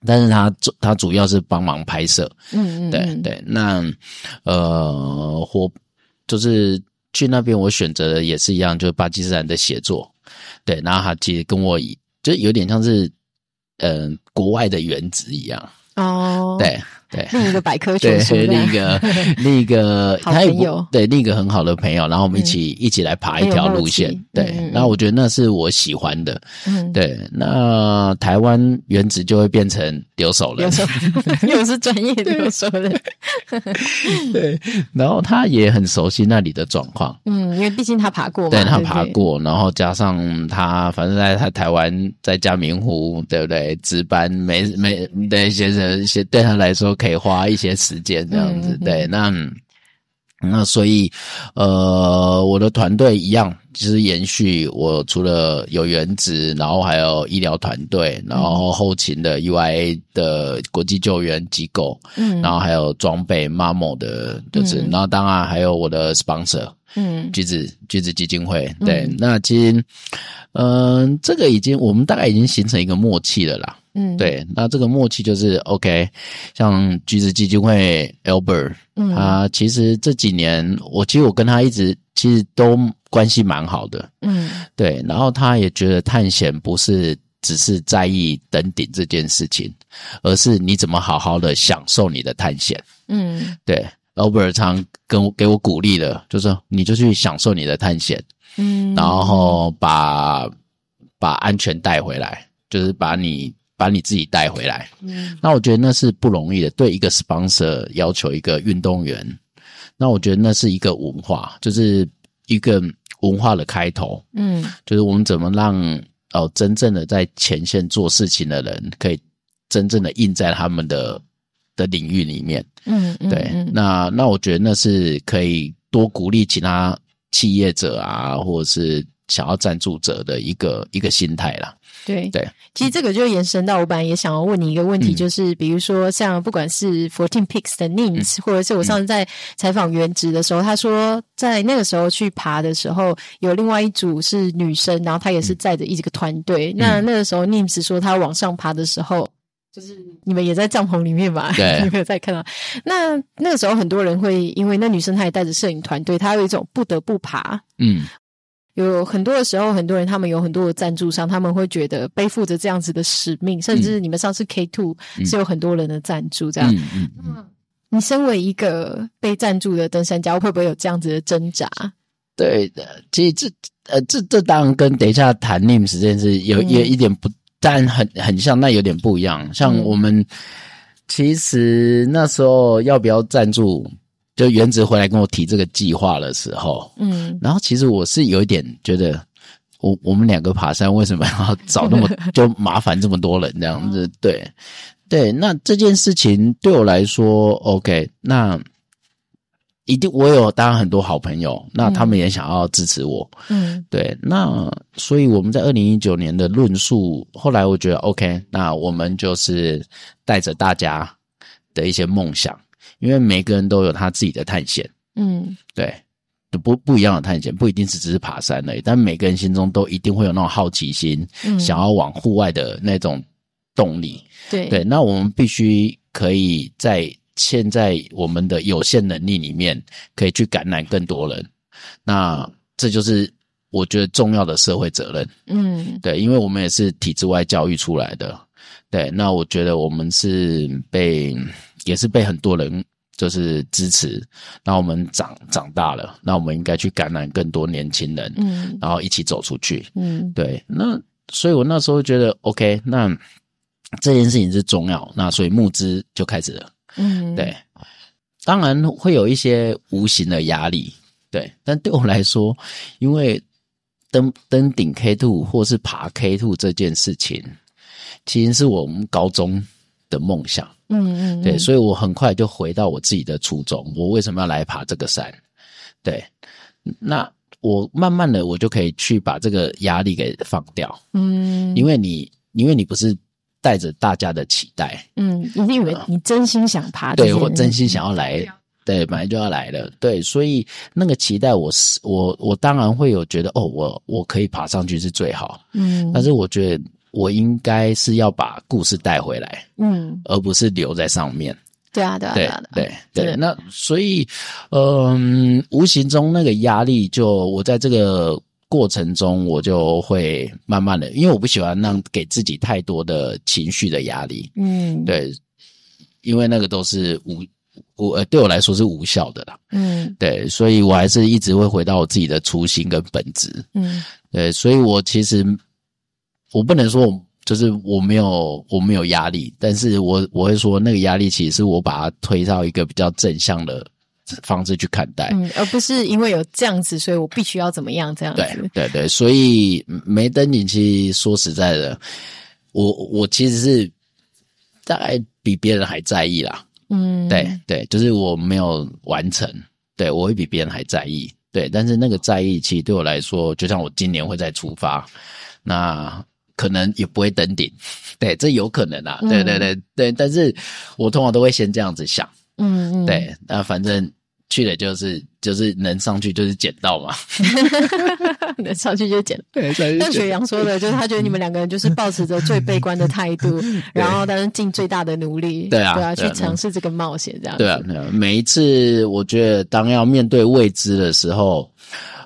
Speaker 3: 但是他主他主要是帮忙拍摄，嗯嗯，对对。那呃，伙就是去那边，我选择的也是一样，就是巴基斯坦的写作。对，然后他其实跟我就有点像是，嗯、呃，国外的原子一样哦。对。对，
Speaker 2: 另一个百科全书，
Speaker 3: 对，另一个另一个 好朋友，对，另一个很好的朋友，然后我们一起、嗯、一起来爬一条路线，对，嗯、然后我觉得那是我喜欢的，嗯，对，那台湾原子就会变成留守人，
Speaker 2: 又是专业留守人，
Speaker 3: 对，然后他也很熟悉那里的状况，
Speaker 2: 嗯，因为毕竟他爬过嘛，
Speaker 3: 对，他爬过，然后加上他反正在他台湾在嘉明湖，对不对？值班没没对先生，先对他来说。可以花一些时间这样子，嗯、对，那那所以，呃，我的团队一样，就是延续我除了有原子，然后还有医疗团队，然后后勤的 UIA 的国际救援机构，嗯，然后还有装备 MAMO 的，就是，嗯、然后当然还有我的 sponsor，嗯，橘子橘子基金会，对，嗯、那其实，嗯、呃，这个已经我们大概已经形成一个默契了啦。嗯，对，那这个默契就是 OK，像橘子基金会 Albert，嗯，他其实这几年，我其实我跟他一直其实都关系蛮好的，嗯，对，然后他也觉得探险不是只是在意登顶这件事情，而是你怎么好好的享受你的探险。嗯，对，Albert 常跟我给我鼓励的，就是你就去享受你的探险，嗯，然后把把安全带回来，就是把你把你自己带回来。嗯，那我觉得那是不容易的，对一个 sponsor 要求一个运动员，那我觉得那是一个文化，就是一个文化的开头。嗯，就是我们怎么让。哦，真正的在前线做事情的人，可以真正的印在他们的的领域里面。嗯，嗯对。那那我觉得那是可以多鼓励其他企业者啊，或者是想要赞助者的一个一个心态啦。
Speaker 2: 对对，其实这个就延伸到我本来也想要问你一个问题，就是比如说像不管是 Fourteen Peaks 的 Nims，或者是我上次在采访原职的时候，他说在那个时候去爬的时候，有另外一组是女生，然后她也是载着一个团队。那那个时候 Nims 说他往上爬的时候，就是你们也在帐篷里面嘛？对，有没有在看到？那那个时候很多人会因为那女生她也带着摄影团队，她有一种不得不爬。嗯。有很多的时候，很多人他们有很多的赞助商，他们会觉得背负着这样子的使命，甚至你们上次 K Two 是有很多人的赞助，这样。嗯嗯。你身为一个被赞助的登山家，会不会有这样子的挣扎？
Speaker 3: 对的，其实这呃，这这当然跟等一下谈 Nims 这件事有有一点不，但很很像，那有点不一样。像我们其实那时候要不要赞助？就原子回来跟我提这个计划的时候，嗯，然后其实我是有一点觉得我，我我们两个爬山为什么要找那么 就麻烦这么多人这样子？对，对，那这件事情对我来说，OK，那一定我有当然很多好朋友，那他们也想要支持我，嗯，对，那所以我们在二零一九年的论述，后来我觉得 OK，那我们就是带着大家的一些梦想。因为每个人都有他自己的探险，嗯，对，不不一样的探险，不一定是只是爬山而已，但每个人心中都一定会有那种好奇心，嗯，想要往户外的那种动力，对对。那我们必须可以在现在我们的有限能力里面，可以去感染更多人。那这就是我觉得重要的社会责任，嗯，对，因为我们也是体制外教育出来的，对。那我觉得我们是被，也是被很多人。就是支持，那我们长长大了，那我们应该去感染更多年轻人，嗯，然后一起走出去，嗯，对。那所以我那时候觉得，OK，那这件事情是重要，那所以募资就开始了，嗯，对。当然会有一些无形的压力，对，但对我来说，因为登登顶 K two 或是爬 K two 这件事情，其实是我们高中的梦想。嗯嗯，嗯，对，所以我很快就回到我自己的初衷，我为什么要来爬这个山？对，那我慢慢的，我就可以去把这个压力给放掉。嗯，因为你，因为你不是带着大家的期待，嗯，
Speaker 2: 你以为你真心想爬？
Speaker 3: 对，我真心想要来，嗯、对，本来就要来了，对，所以那个期待我，我是我，我当然会有觉得，哦，我我可以爬上去是最好，嗯，但是我觉得。我应该是要把故事带回来，嗯，而不是留在上面。
Speaker 2: 对啊，对啊，对啊，
Speaker 3: 对对对。那所以，嗯，无形中那个压力，就我在这个过程中，我就会慢慢的，因为我不喜欢让给自己太多的情绪的压力，嗯，对，因为那个都是无我呃，对我来说是无效的啦，嗯，对，所以我还是一直会回到我自己的初心跟本质，嗯，对，所以我其实。我不能说，就是我没有我没有压力，但是我我会说，那个压力其实是我把它推到一个比较正向的方式去看待，
Speaker 2: 嗯，而不是因为有这样子，所以我必须要怎么样这样子。
Speaker 3: 对对对，所以没登顶，其实说实在的，我我其实是大概比别人还在意啦，嗯，对对，就是我没有完成，对，我会比别人还在意，对，但是那个在意，其实对我来说，就像我今年会再出发，那。可能也不会登顶，对，这有可能啊，嗯、对对对对，但是我通常都会先这样子想，嗯嗯，对，那反正去了就是就是能上去就是捡到嘛，
Speaker 2: 能上去就捡。对，像雪阳说的，就是他觉得你们两个人就是保持着最悲观的态度，然后但是尽最大的努力，对啊，对啊，去尝试这个冒险，这样子。
Speaker 3: 对啊，对啊。每一次我觉得当要面对未知的时候，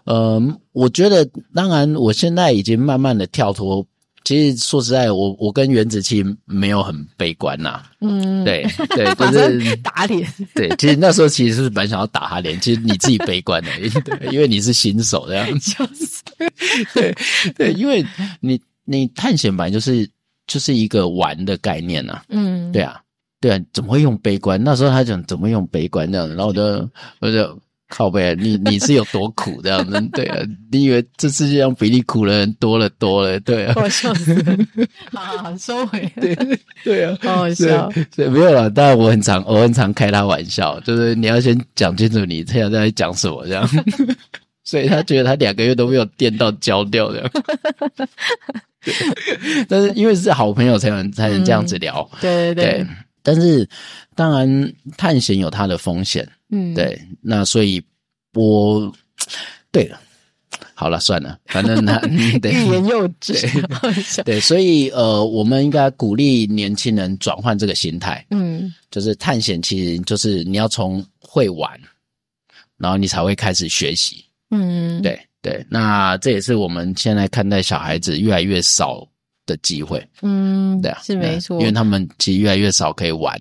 Speaker 3: 嗯、呃，我觉得当然我现在已经慢慢的跳脱。其实说实在，我我跟原子期没有很悲观呐。嗯，对 对，就是
Speaker 2: 打脸。
Speaker 3: 对，其实那时候其实是蛮想要打他脸，其实你自己悲观的，对，因为你是新手这样子。就是，对对，因为你你探险本来就是就是一个玩的概念呐。嗯，对啊，对啊，怎么会用悲观？那时候他讲怎么会用悲观这样子，然后我就我就。靠北，你你是有多苦这样子？对啊，你以为这世界上比你苦的人多了多了？对啊，
Speaker 2: 我笑死了，好好收回。
Speaker 3: 对对啊，
Speaker 2: 好好笑。
Speaker 3: 对，没有了。当然，我很常我很常开他玩笑，就是你要先讲清楚你现在在讲什么这样。所以他觉得他两个月都没有电到焦掉这样。但是因为是好朋友才能才能这样子聊。
Speaker 2: 嗯、对对对，对。
Speaker 3: 但是当然，探险有它的风险。嗯，对，那所以我，对了，好了，算了，反正他
Speaker 2: 欲言又止，
Speaker 3: 对，所以呃，我们应该鼓励年轻人转换这个心态，嗯，就是探险其实就是你要从会玩，然后你才会开始学习，嗯，对对，那这也是我们现在看待小孩子越来越少的机会，嗯，对啊，
Speaker 2: 是没错，
Speaker 3: 因为他们其实越来越少可以玩。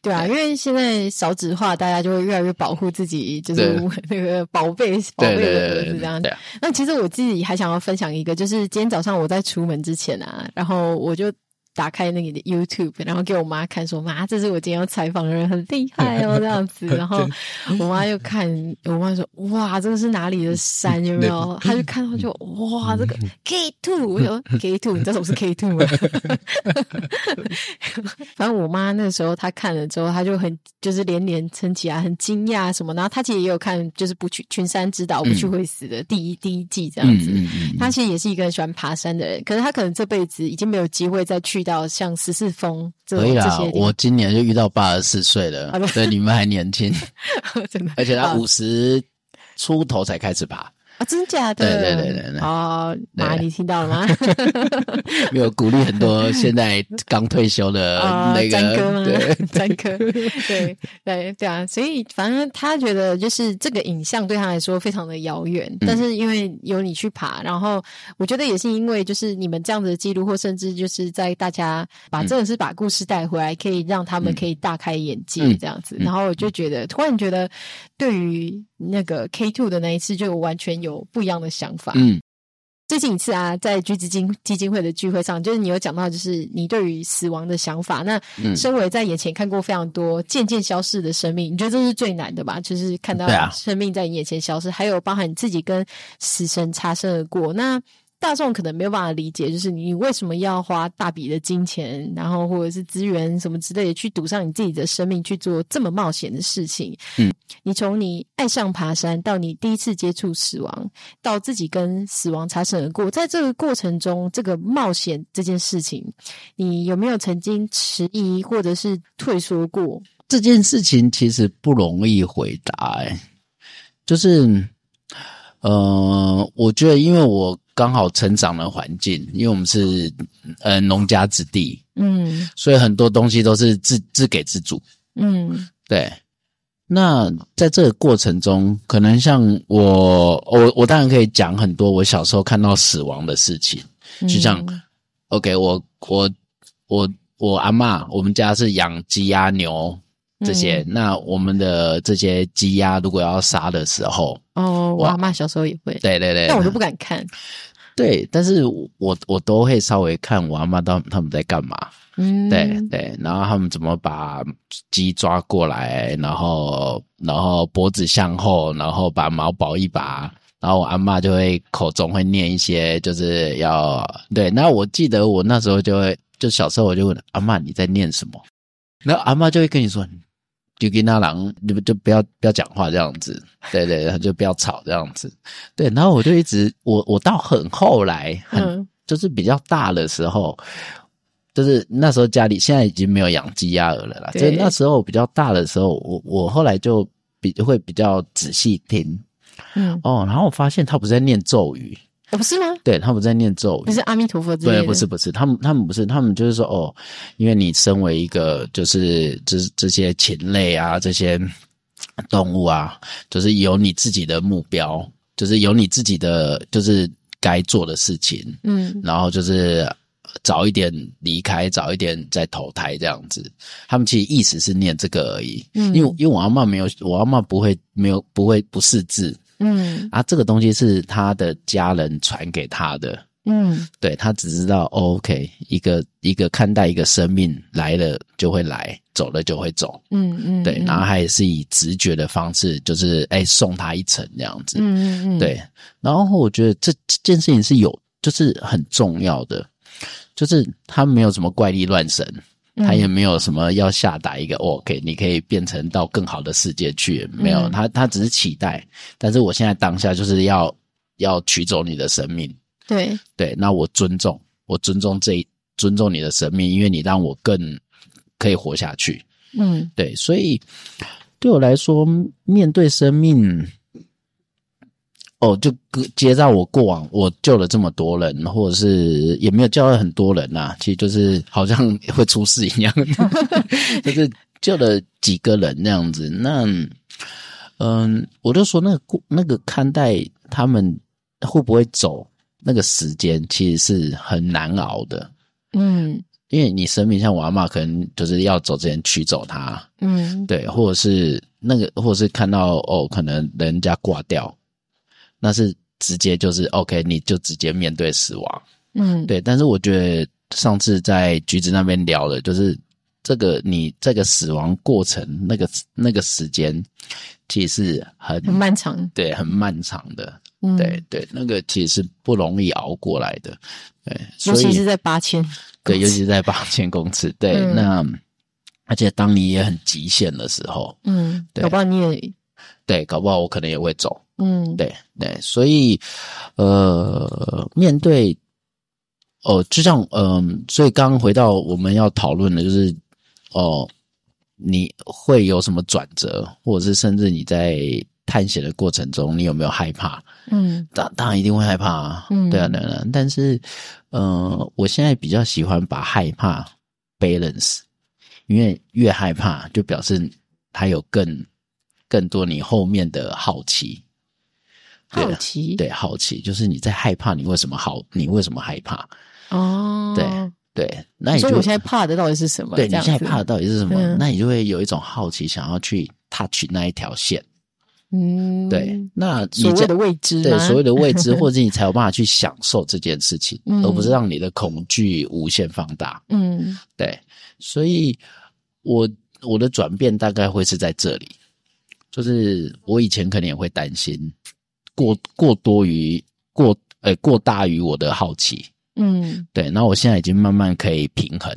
Speaker 2: 对啊，因为现在少子化，大家就会越来越保护自己，就是那个宝贝宝贝的儿子这样。对，那其实我自己还想要分享一个，就是今天早上我在出门之前啊，然后我就。打开那个 YouTube，然后给我妈看，说：“妈，这是我今天要采访的人，很厉害哦，这样子。”然后我妈又看，我妈说：“哇，这个是哪里的山？有没有？” 她就看到就：“哇，这个 K two，我说 K two，你知道什么是 K two 吗？” 反正我妈那时候她看了之后，她就很就是连连撑起来，很惊讶什么。然后她其实也有看，就是不去群山之岛不去会死的第一第一季这样子。她其实也是一个很喜欢爬山的人，可是她可能这辈子已经没有机会再去。遇到像十四峰这种，可以啦，
Speaker 3: 我今年就遇到八十四岁了，对，你们还年轻，真的，而且他五十出头才开始爬。
Speaker 2: 啊，真假的？
Speaker 3: 对对对对对。
Speaker 2: 哦，妈，你听到了吗？
Speaker 3: 没有鼓励很多现在刚退休的那个
Speaker 2: 詹哥吗？
Speaker 3: 对，
Speaker 2: 詹哥，对对对啊！所以反正他觉得就是这个影像对他来说非常的遥远，但是因为有你去爬，然后我觉得也是因为就是你们这样子的记录，或甚至就是在大家把真的是把故事带回来，可以让他们可以大开眼界这样子。然后我就觉得突然觉得对于。那个 K two 的那一次就完全有不一样的想法。嗯，最近一次啊，在橘子基金基金会的聚会上，就是你有讲到，就是你对于死亡的想法。那身为在眼前看过非常多渐渐消逝的生命，你觉得这是最难的吧？就是看到生命在你眼前消失，还有包含你自己跟死神擦身而过。那大众可能没有办法理解，就是你为什么要花大笔的金钱，然后或者是资源什么之类的，去赌上你自己的生命去做这么冒险的事情。嗯，你从你爱上爬山，到你第一次接触死亡，到自己跟死亡擦身而过，在这个过程中，这个冒险这件事情，你有没有曾经迟疑或者是退缩过？
Speaker 3: 这件事情其实不容易回答，欸，就是，呃，我觉得因为我。刚好成长的环境，因为我们是呃农家子弟，嗯，所以很多东西都是自自给自足，嗯，对。那在这个过程中，可能像我，我我当然可以讲很多我小时候看到死亡的事情，就像、嗯、OK，我我我我阿嬷，我们家是养鸡鸭牛这些，嗯、那我们的这些鸡鸭如果要杀的时候。
Speaker 2: 哦，我阿妈小时候也会，
Speaker 3: 对对对，
Speaker 2: 但我都不敢看。
Speaker 3: 对，但是我我都会稍微看我阿妈他他们在干嘛。嗯，对对，然后他们怎么把鸡抓过来，然后然后脖子向后，然后把毛拔一拔，然后我阿妈就会口中会念一些，就是要对。那我记得我那时候就会，就小时候我就问阿妈你在念什么，然后阿妈就会跟你说。就跟那狼，就就不要不要讲话这样子，对对，然 后就不要吵这样子，对。然后我就一直，我我到很后来，很、嗯、就是比较大的时候，就是那时候家里现在已经没有养鸡鸭鹅了啦。对就那时候比较大的时候，我我后来就比会比较仔细听，嗯哦，然后我发现他不是在念咒语。
Speaker 2: 不是吗？
Speaker 3: 对，他们在念咒语，
Speaker 2: 不是阿弥陀佛之类的。
Speaker 3: 对，不是不是，他们他们不是，他们就是说哦，因为你身为一个就是这这些禽类啊，这些动物啊，就是有你自己的目标，就是有你自己的就是该做的事情，嗯，然后就是早一点离开，早一点再投胎这样子。他们其实意思是念这个而已。嗯，因为因为我阿嬷没有，我阿嬷不会没有不会不识字。嗯，啊，这个东西是他的家人传给他的。嗯，对，他只知道，哦，OK，一个一个看待一个生命来了就会来，走了就会走。嗯嗯，对，然后他也是以直觉的方式，就是哎送他一程这样子。嗯嗯嗯，对。然后我觉得这这件事情是有，就是很重要的，就是他没有什么怪力乱神，他也没有什么要下达一个 OK，你可以变成到更好的世界去，没有，他他只是期待。但是我现在当下就是要要取走你的生命。
Speaker 2: 对
Speaker 3: 对，那我尊重，我尊重这一尊重你的生命，因为你让我更可以活下去。嗯，对，所以对我来说，面对生命，哦，就接到我过往，我救了这么多人，或者是也没有救了很多人呐、啊，其实就是好像会出事一样，就是救了几个人那样子。那嗯，我就说那个过那个看待他们会不会走。那个时间其实是很难熬的，嗯，因为你生命像我阿嬷，可能就是要走之前取走他，嗯，对，或者是那个，或者是看到哦，可能人家挂掉，那是直接就是 OK，你就直接面对死亡，嗯，对。但是我觉得上次在橘子那边聊的，就是这个你这个死亡过程那个那个时间，其实是很
Speaker 2: 很漫长，
Speaker 3: 对，很漫长的。嗯、对对，那个其实是不容易熬过来的，对，
Speaker 2: 尤其是在八千，
Speaker 3: 对，尤其是在八千公尺，对，嗯、那而且当你也很极限的时候，嗯，对，
Speaker 2: 搞不好你也，
Speaker 3: 对，搞不好我可能也会走，嗯，对对，所以呃，面对哦，就像嗯、呃，所以刚刚回到我们要讨论的就是哦、呃，你会有什么转折，或者是甚至你在。探险的过程中，你有没有害怕？嗯，当当然一定会害怕啊。嗯，对啊，对啊。但是，呃，我现在比较喜欢把害怕 balance，因为越害怕，就表示他有更更多你后面的好奇。
Speaker 2: 好奇，
Speaker 3: 对，好奇就是你在害怕，你为什么好？你为什么害怕？
Speaker 2: 哦，
Speaker 3: 对对。那你就
Speaker 2: 所以我现在怕的到底是什么？
Speaker 3: 对，你现在怕的到底是什么？嗯，那你就会有一种好奇，想要去 touch 那一条线。嗯，对，那你
Speaker 2: 所谓的未知，
Speaker 3: 对，所谓的未知，或者你才有办法去享受这件事情，嗯、而不是让你的恐惧无限放大。嗯，对，所以我我的转变大概会是在这里，就是我以前可能也会担心过过多于过呃过大于我的好奇。嗯，对，那我现在已经慢慢可以平衡。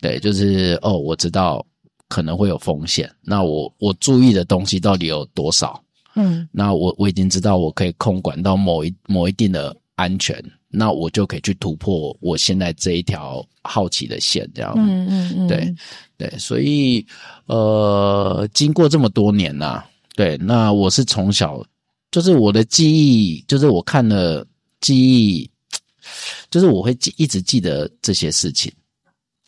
Speaker 3: 对，就是哦，我知道。可能会有风险，那我我注意的东西到底有多少？嗯，那我我已经知道我可以控管到某一某一定的安全，那我就可以去突破我现在这一条好奇的线，这样。嗯嗯嗯，对对，所以呃，经过这么多年呐、啊，对，那我是从小就是我的记忆，就是我看了记忆，就是我会记一直记得这些事情。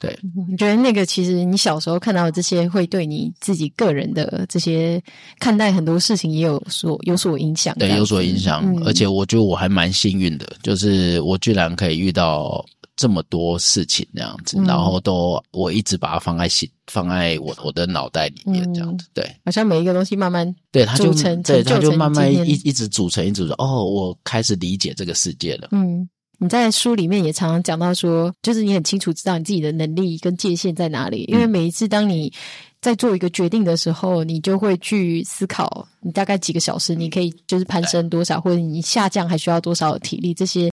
Speaker 3: 对，
Speaker 2: 你觉得那个其实你小时候看到的这些，会对你自己个人的这些看待很多事情也有所有所影响。
Speaker 3: 对，有所影响。嗯、而且我觉得我还蛮幸运的，就是我居然可以遇到这么多事情那样子，嗯、然后都我一直把它放在心，放在我我的脑袋里面这样子。对，
Speaker 2: 好像每一个东西慢慢
Speaker 3: 对它就对它就慢慢一一直组成，一直组成。哦，我开始理解这个世界了。
Speaker 2: 嗯。你在书里面也常常讲到说，就是你很清楚知道你自己的能力跟界限在哪里，因为每一次当你在做一个决定的时候，你就会去思考，你大概几个小时你可以就是攀升多少，或者你下降还需要多少体力这些。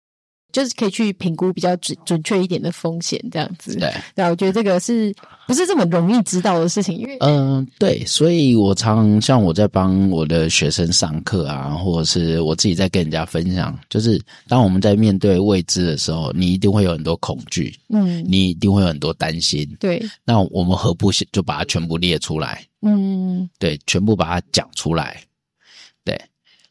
Speaker 2: 就是可以去评估比较准准确一点的风险，这样子。对，对，我觉得这个是不是这么容易知道的事情？因为
Speaker 3: 嗯、呃，对，所以我常像我在帮我的学生上课啊，或者是我自己在跟人家分享，就是当我们在面对未知的时候，你一定会有很多恐惧，嗯，你一定会有很多担心，
Speaker 2: 对。
Speaker 3: 那我们何不就把它全部列出来？嗯，对，全部把它讲出来。对。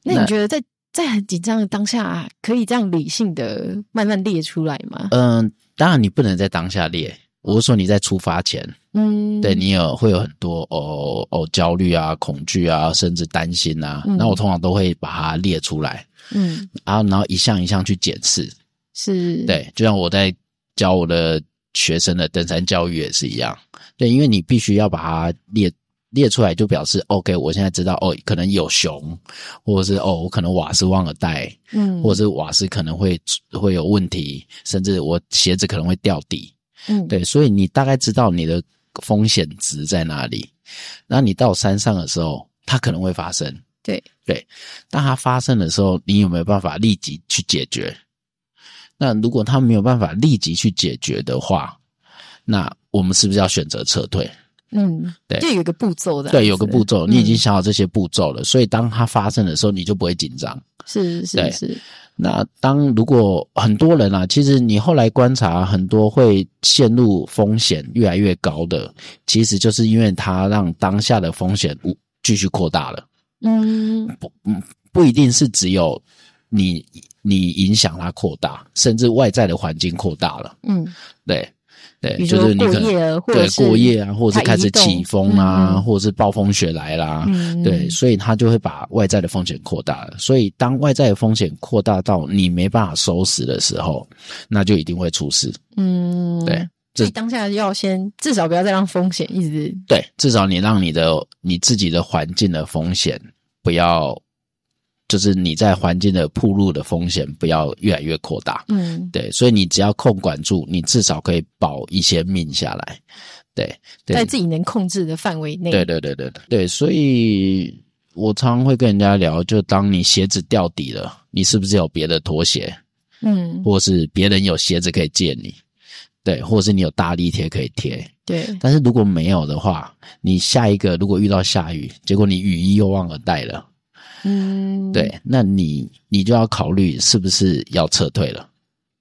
Speaker 2: 那你觉得在？在很紧张的当下，可以这样理性的慢慢列出来吗？
Speaker 3: 嗯，当然你不能在当下列。我是说你在出发前，嗯，对你有会有很多哦哦焦虑啊、恐惧啊，甚至担心啊。那、嗯、我通常都会把它列出来，嗯，然后然后一项一项去检视，
Speaker 2: 是，
Speaker 3: 对，就像我在教我的学生的登山教育也是一样，对，因为你必须要把它列列出来，就表示 OK，我现在知道哦，可能有熊，或者是哦，我可能瓦斯忘了带，嗯，或者是瓦斯可能会会有问题，甚至我鞋子可能会掉底，嗯，对，所以你大概知道你的风险值在哪里，然后你到山上的时候，它可能会发生，
Speaker 2: 对
Speaker 3: 对，当它发生的时候，你有没有办法立即去解决？那如果他没有办法立即去解决的话，那我们是不是要选择撤退？
Speaker 2: 嗯，对，就有一个步骤的，
Speaker 3: 对，有个步骤，你已经想好这些步骤了，嗯、所以当它发生的时候，你就不会紧张。
Speaker 2: 是是是。
Speaker 3: 那当如果很多人啊，其实你后来观察，很多会陷入风险越来越高的，其实就是因为他让当下的风险继续扩大了。嗯，不，嗯，不一定是只有你。你影响它扩大，甚至外在的环境扩大了。嗯，对，对，就是你可能对过夜啊，或者是开始起风啊，嗯、或者是暴风雪来啦。嗯，对，所以它就会把外在的风险扩大了。所以当外在的风险扩大到你没办法收拾的时候，那就一定会出事。嗯，对，
Speaker 2: 所以当下要先至少不要再让风险一直
Speaker 3: 对，至少你让你的你自己的环境的风险不要。就是你在环境的铺路的风险不要越来越扩大，嗯，对，所以你只要控管住，你至少可以保一些命下来，对，对
Speaker 2: 在自己能控制的范围内，
Speaker 3: 对对对对对，所以我常常会跟人家聊，就当你鞋子掉底了，你是不是有别的拖鞋？嗯，或是别人有鞋子可以借你，对，或是你有大力贴可以贴，
Speaker 2: 对，
Speaker 3: 但是如果没有的话，你下一个如果遇到下雨，结果你雨衣又忘了带了。嗯，对，那你你就要考虑是不是要撤退了，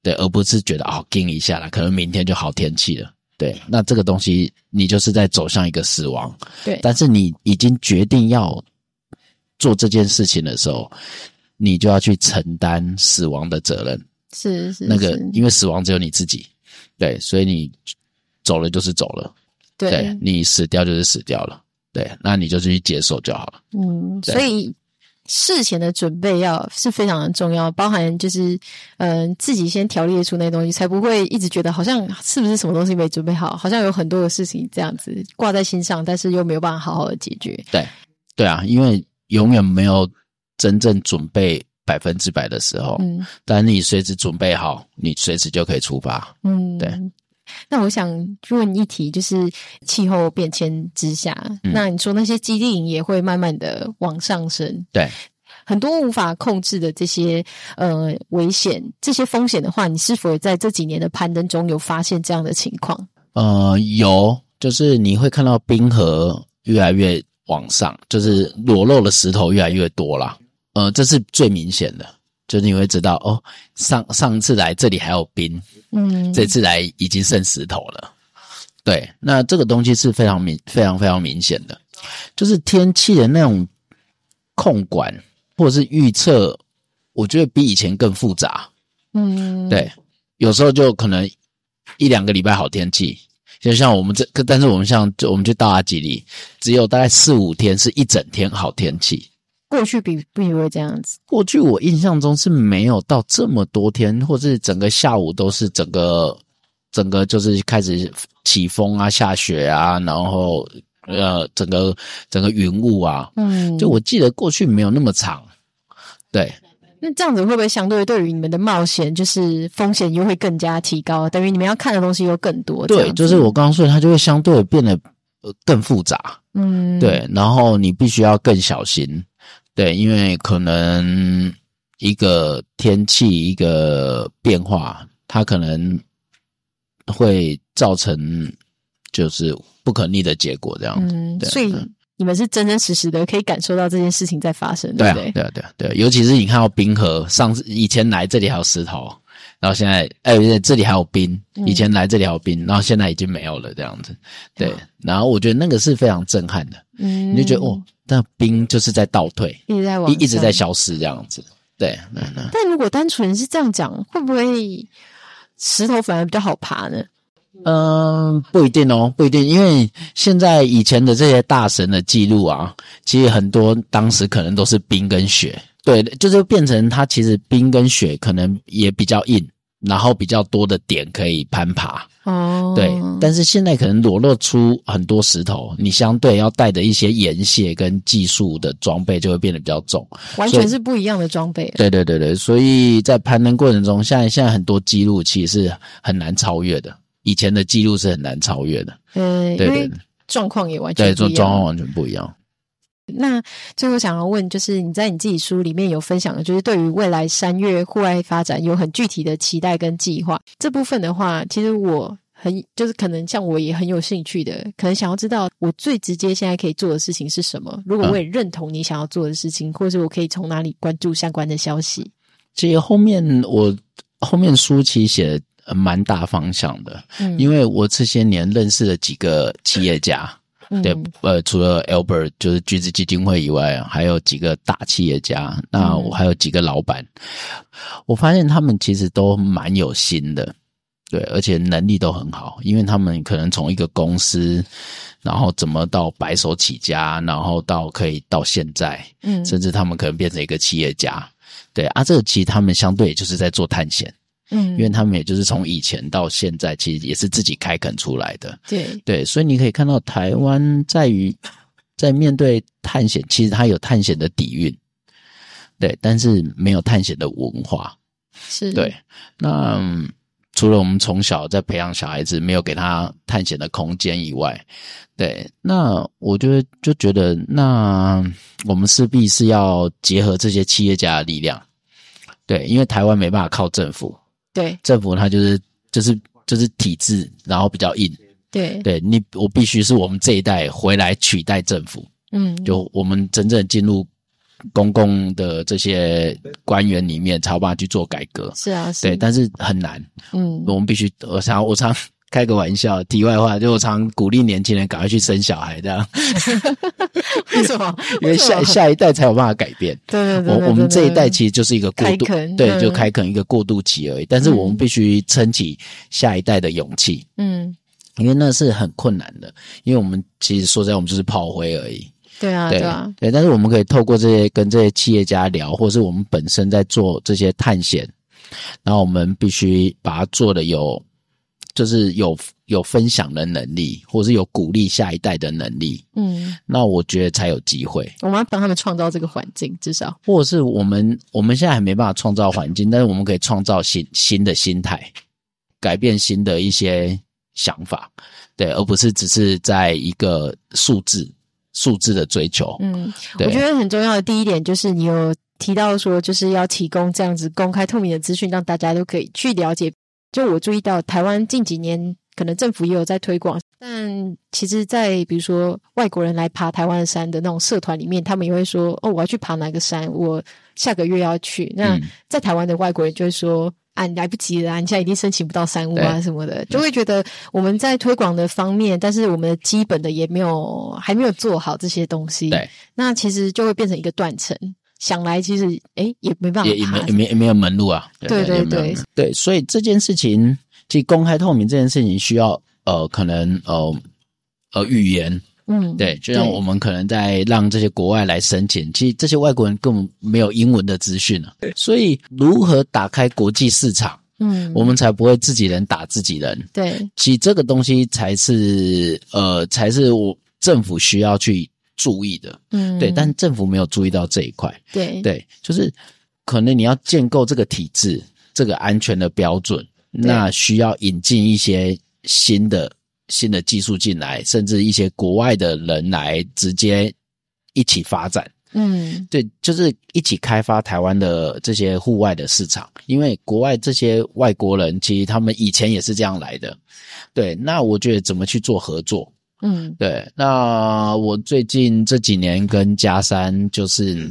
Speaker 3: 对，而不是觉得哦，盯一下了，可能明天就好天气了，对，那这个东西你就是在走向一个死亡，
Speaker 2: 对，
Speaker 3: 但是你已经决定要做这件事情的时候，你就要去承担死亡的责任，
Speaker 2: 是是，是，
Speaker 3: 那个因为死亡只有你自己，对，所以你走了就是走了，
Speaker 2: 对，
Speaker 3: 对，你死掉就是死掉了，对，那你就去接受就好了，
Speaker 2: 嗯，所以。事前的准备要是非常的重要，包含就是，嗯、呃，自己先条列出那些东西，才不会一直觉得好像是不是什么东西没准备好，好像有很多的事情这样子挂在心上，但是又没有办法好好的解决。
Speaker 3: 对，对啊，因为永远没有真正准备百分之百的时候，嗯，但你随时准备好，你随时就可以出发。嗯，对。
Speaker 2: 那我想问一题，就是气候变迁之下，嗯、那你说那些基地营也会慢慢的往上升，
Speaker 3: 对，
Speaker 2: 很多无法控制的这些呃危险、这些风险的话，你是否在这几年的攀登中有发现这样的情况？
Speaker 3: 呃，有，就是你会看到冰河越来越往上，就是裸露的石头越来越多啦。呃，这是最明显的。就是你会知道哦，上上次来这里还有冰，嗯，这次来已经剩石头了。对，那这个东西是非常明、非常非常明显的，就是天气的那种控管或者是预测，我觉得比以前更复杂。嗯，对，有时候就可能一两个礼拜好天气，就像我们这，但是我们像就我们去到阿吉里，只有大概四五天是一整天好天气。
Speaker 2: 过去比比会这样子。
Speaker 3: 过去我印象中是没有到这么多天，或是整个下午都是整个整个就是开始起风啊、下雪啊，然后呃整个整个云雾啊，嗯，就我记得过去没有那么长。对，
Speaker 2: 那这样子会不会相对对于你们的冒险，就是风险又会更加提高？等于你们要看的东西又更多。
Speaker 3: 对，就是我刚刚说的，它就会相对变得更复杂。嗯，对，然后你必须要更小心。对，因为可能一个天气一个变化，它可能会造成就是不可逆的结果，这样子。
Speaker 2: 嗯，所以你们是真真实实的可以感受到这件事情在发生，
Speaker 3: 对
Speaker 2: 不对？
Speaker 3: 对啊，对啊，对啊，尤其是你看到冰河，上次以前来这里还有石头，然后现在哎，这里还有冰，以前来这里还有冰，然后现在已经没有了，这样子。对，然后我觉得那个是非常震撼的，嗯，你就觉得哦。那冰就是在倒退，
Speaker 2: 一直在往，
Speaker 3: 一直在消失这样子。对，对，对。
Speaker 2: 但如果单纯是这样讲，会不会石头反而比较好爬呢？
Speaker 3: 嗯，不一定哦，不一定，因为现在以前的这些大神的记录啊，其实很多当时可能都是冰跟雪。对，就是变成它其实冰跟雪可能也比较硬，然后比较多的点可以攀爬。
Speaker 2: 哦，
Speaker 3: 对，但是现在可能裸露出很多石头，你相对要带的一些岩屑跟技术的装备就会变得比较重，
Speaker 2: 完全是不一样的装备。
Speaker 3: 对对对对，所以在攀登过程中，现在现在很多记录其实是很难超越的，以前的记录是很难超越的。
Speaker 2: 嗯，对对，状况也完全
Speaker 3: 对，状状况完全不一样。
Speaker 2: 那最后想要问，就是你在你自己书里面有分享的，就是对于未来三月户外发展有很具体的期待跟计划。这部分的话，其实我很就是可能像我也很有兴趣的，可能想要知道我最直接现在可以做的事情是什么。如果我也认同你想要做的事情，嗯、或者我可以从哪里关注相关的消息。
Speaker 3: 其实后面我后面书其实写的蛮大方向的，嗯，因为我这些年认识了几个企业家。对，呃，除了 Albert 就是橘子基金会以外，还有几个大企业家，那我还有几个老板，我发现他们其实都蛮有心的，对，而且能力都很好，因为他们可能从一个公司，然后怎么到白手起家，然后到可以到现在，嗯，甚至他们可能变成一个企业家，对啊，这个其实他们相对就是在做探险。嗯，因为他们也就是从以前到现在，其实也是自己开垦出来的。
Speaker 2: 对
Speaker 3: 对，所以你可以看到台湾在于在面对探险，其实它有探险的底蕴，对，但是没有探险的文化。
Speaker 2: 是，
Speaker 3: 对。那除了我们从小在培养小孩子，没有给他探险的空间以外，对，那我觉得就觉得，那我们势必是要结合这些企业家的力量。对，因为台湾没办法靠政府。
Speaker 2: 对，
Speaker 3: 政府它就是就是就是体制，然后比较硬。
Speaker 2: 对，
Speaker 3: 对你我必须是我们这一代回来取代政府。嗯，就我们真正进入公共的这些官员里面，才有办法去做改革。
Speaker 2: 是啊，是。
Speaker 3: 对，但是很难。嗯，我们必须，我常我常。开个玩笑，题外话，就我常鼓励年轻人赶快去生小孩，这样。
Speaker 2: 为什么？
Speaker 3: 因为下下一代才有办法改变。
Speaker 2: 对对对，
Speaker 3: 我我们这一代其实就是一个过渡，
Speaker 2: 对，
Speaker 3: 就开垦一个过渡期而已。但是我们必须撑起下一代的勇气。嗯，因为那是很困难的，因为我们其实说在我们就是炮灰而已。
Speaker 2: 对啊，对啊，
Speaker 3: 对。但是我们可以透过这些跟这些企业家聊，或是我们本身在做这些探险，然后我们必须把它做的有。就是有有分享的能力，或是有鼓励下一代的能力，嗯，那我觉得才有机会。
Speaker 2: 我们要帮他们创造这个环境，至少，
Speaker 3: 或者是我们我们现在还没办法创造环境，但是我们可以创造新新的心态，改变新的一些想法，对，而不是只是在一个数字数字的追求。嗯，
Speaker 2: 我觉得很重要的第一点就是你有提到说，就是要提供这样子公开透明的资讯，让大家都可以去了解。就我注意到，台湾近几年可能政府也有在推广，但其实，在比如说外国人来爬台湾山的那种社团里面，他们也会说：“哦，我要去爬哪个山，我下个月要去。”那在台湾的外国人就会说：“啊，你来不及了，你现在一定申请不到山屋啊什么的。”就会觉得我们在推广的方面，但是我们的基本的也没有还没有做好这些东西。
Speaker 3: 对，
Speaker 2: 那其实就会变成一个断层。想来其实诶也没办法，
Speaker 3: 也也没也没也没有门路啊。
Speaker 2: 对对对
Speaker 3: 对，所以这件事情，其实公开透明这件事情需要呃可能呃呃语言，嗯，对，就像我们可能在让这些国外来申请，其实这些外国人根本没有英文的资讯啊。所以如何打开国际市场，嗯，我们才不会自己人打自己人。
Speaker 2: 对，
Speaker 3: 其实这个东西才是呃才是我政府需要去。注意的，嗯，对，但政府没有注意到这一块，
Speaker 2: 对，
Speaker 3: 对，就是可能你要建构这个体制，这个安全的标准，那需要引进一些新的新的技术进来，甚至一些国外的人来直接一起发展，嗯，对，就是一起开发台湾的这些户外的市场，因为国外这些外国人其实他们以前也是这样来的，对，那我觉得怎么去做合作？嗯，对，那我最近这几年跟嘉山就是，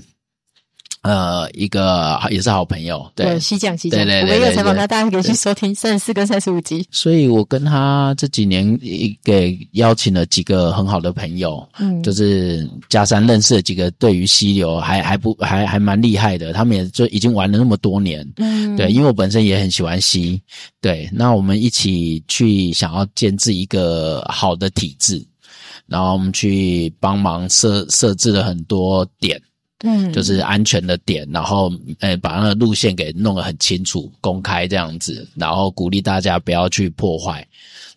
Speaker 3: 呃，一个也是好朋友，对，
Speaker 2: 西讲西讲，
Speaker 3: 对对对，对，
Speaker 2: 我没有采访他，大家可以去收听三十四跟三十五集。
Speaker 3: 所以我跟他这几年给邀请了几个很好的朋友，嗯，就是加山认识了几个对于溪流还还不还还蛮厉害的，他们也就已经玩了那么多年，嗯，对，因为我本身也很喜欢溪。对，那我们一起去想要建制一个好的体制，然后我们去帮忙设设置了很多点，嗯，就是安全的点，然后诶把那个路线给弄得很清楚、公开这样子，然后鼓励大家不要去破坏。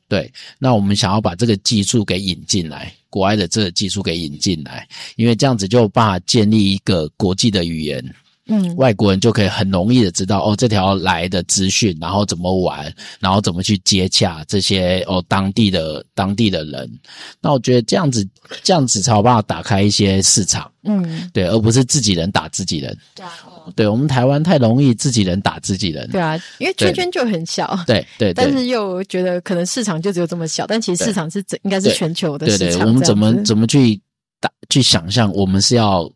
Speaker 3: 对，那我们想要把这个技术给引进来，国外的这个技术给引进来，因为这样子就有办法建立一个国际的语言。嗯，外国人就可以很容易的知道哦，这条来的资讯，然后怎么玩，然后怎么去接洽这些哦当地的当地的人。那我觉得这样子这样子才有办法打开一些市场。嗯，对，而不是自己人打自己人。对啊，对我们台湾太容易自己人打自己人。
Speaker 2: 对啊，因为圈圈就很小。
Speaker 3: 对对，
Speaker 2: 但是又觉得可能市场就只有这么小，但其实市场是整应该是全球的市场。对对，
Speaker 3: 我们怎么怎么去打去想象，我们是要。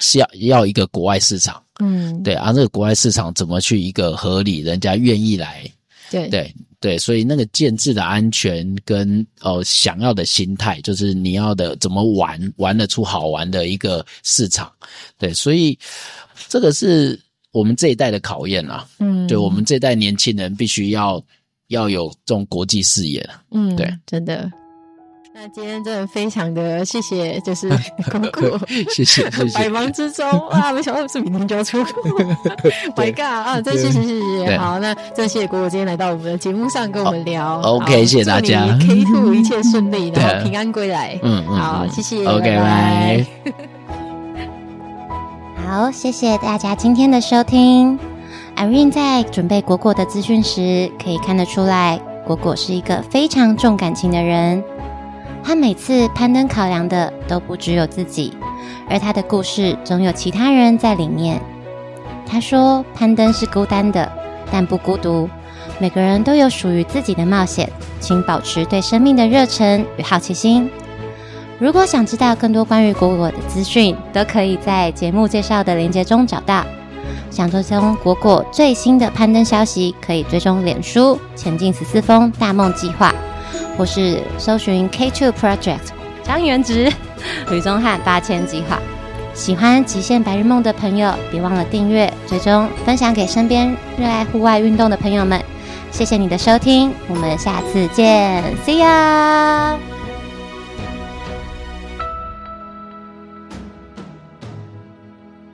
Speaker 3: 是要要一个国外市场，嗯，对，啊、这个国外市场怎么去一个合理，人家愿意来，对。对对，所以那个建制的安全跟呃想要的心态，就是你要的怎么玩玩得出好玩的一个市场，对，所以这个是我们这一代的考验啦，嗯，对我们这一代年轻人必须要要有这种国际视野，嗯，对，
Speaker 2: 真的。那今天真的非常的谢谢，就是果果，
Speaker 3: 谢谢，谢谢。
Speaker 2: 百忙之中啊，没想到是明天就要出，My God 啊，真谢谢谢谢。好，那真谢谢果果今天来到我们的节目上跟我们聊。
Speaker 3: OK，谢谢大家。
Speaker 2: K Two 一切顺利，然后平安归来。嗯嗯，好，谢谢。
Speaker 3: OK，拜。
Speaker 1: 好，谢谢大家今天的收听。Irene 在准备果果的资讯时，可以看得出来，果果是一个非常重感情的人。他每次攀登考量的都不只有自己，而他的故事总有其他人在里面。他说：“攀登是孤单的，但不孤独。每个人都有属于自己的冒险，请保持对生命的热忱与好奇心。如果想知道更多关于果果的资讯，都可以在节目介绍的链接中找到。想追踪果果最新的攀登消息，可以追踪脸书‘前进十四峰大梦计划’。”或是搜寻 K2 Project 张元直、吕宗翰八千计划。喜欢极限白日梦的朋友，别忘了订阅、追踪、分享给身边热爱户外运动的朋友们。谢谢你的收听，我们下次见，See ya。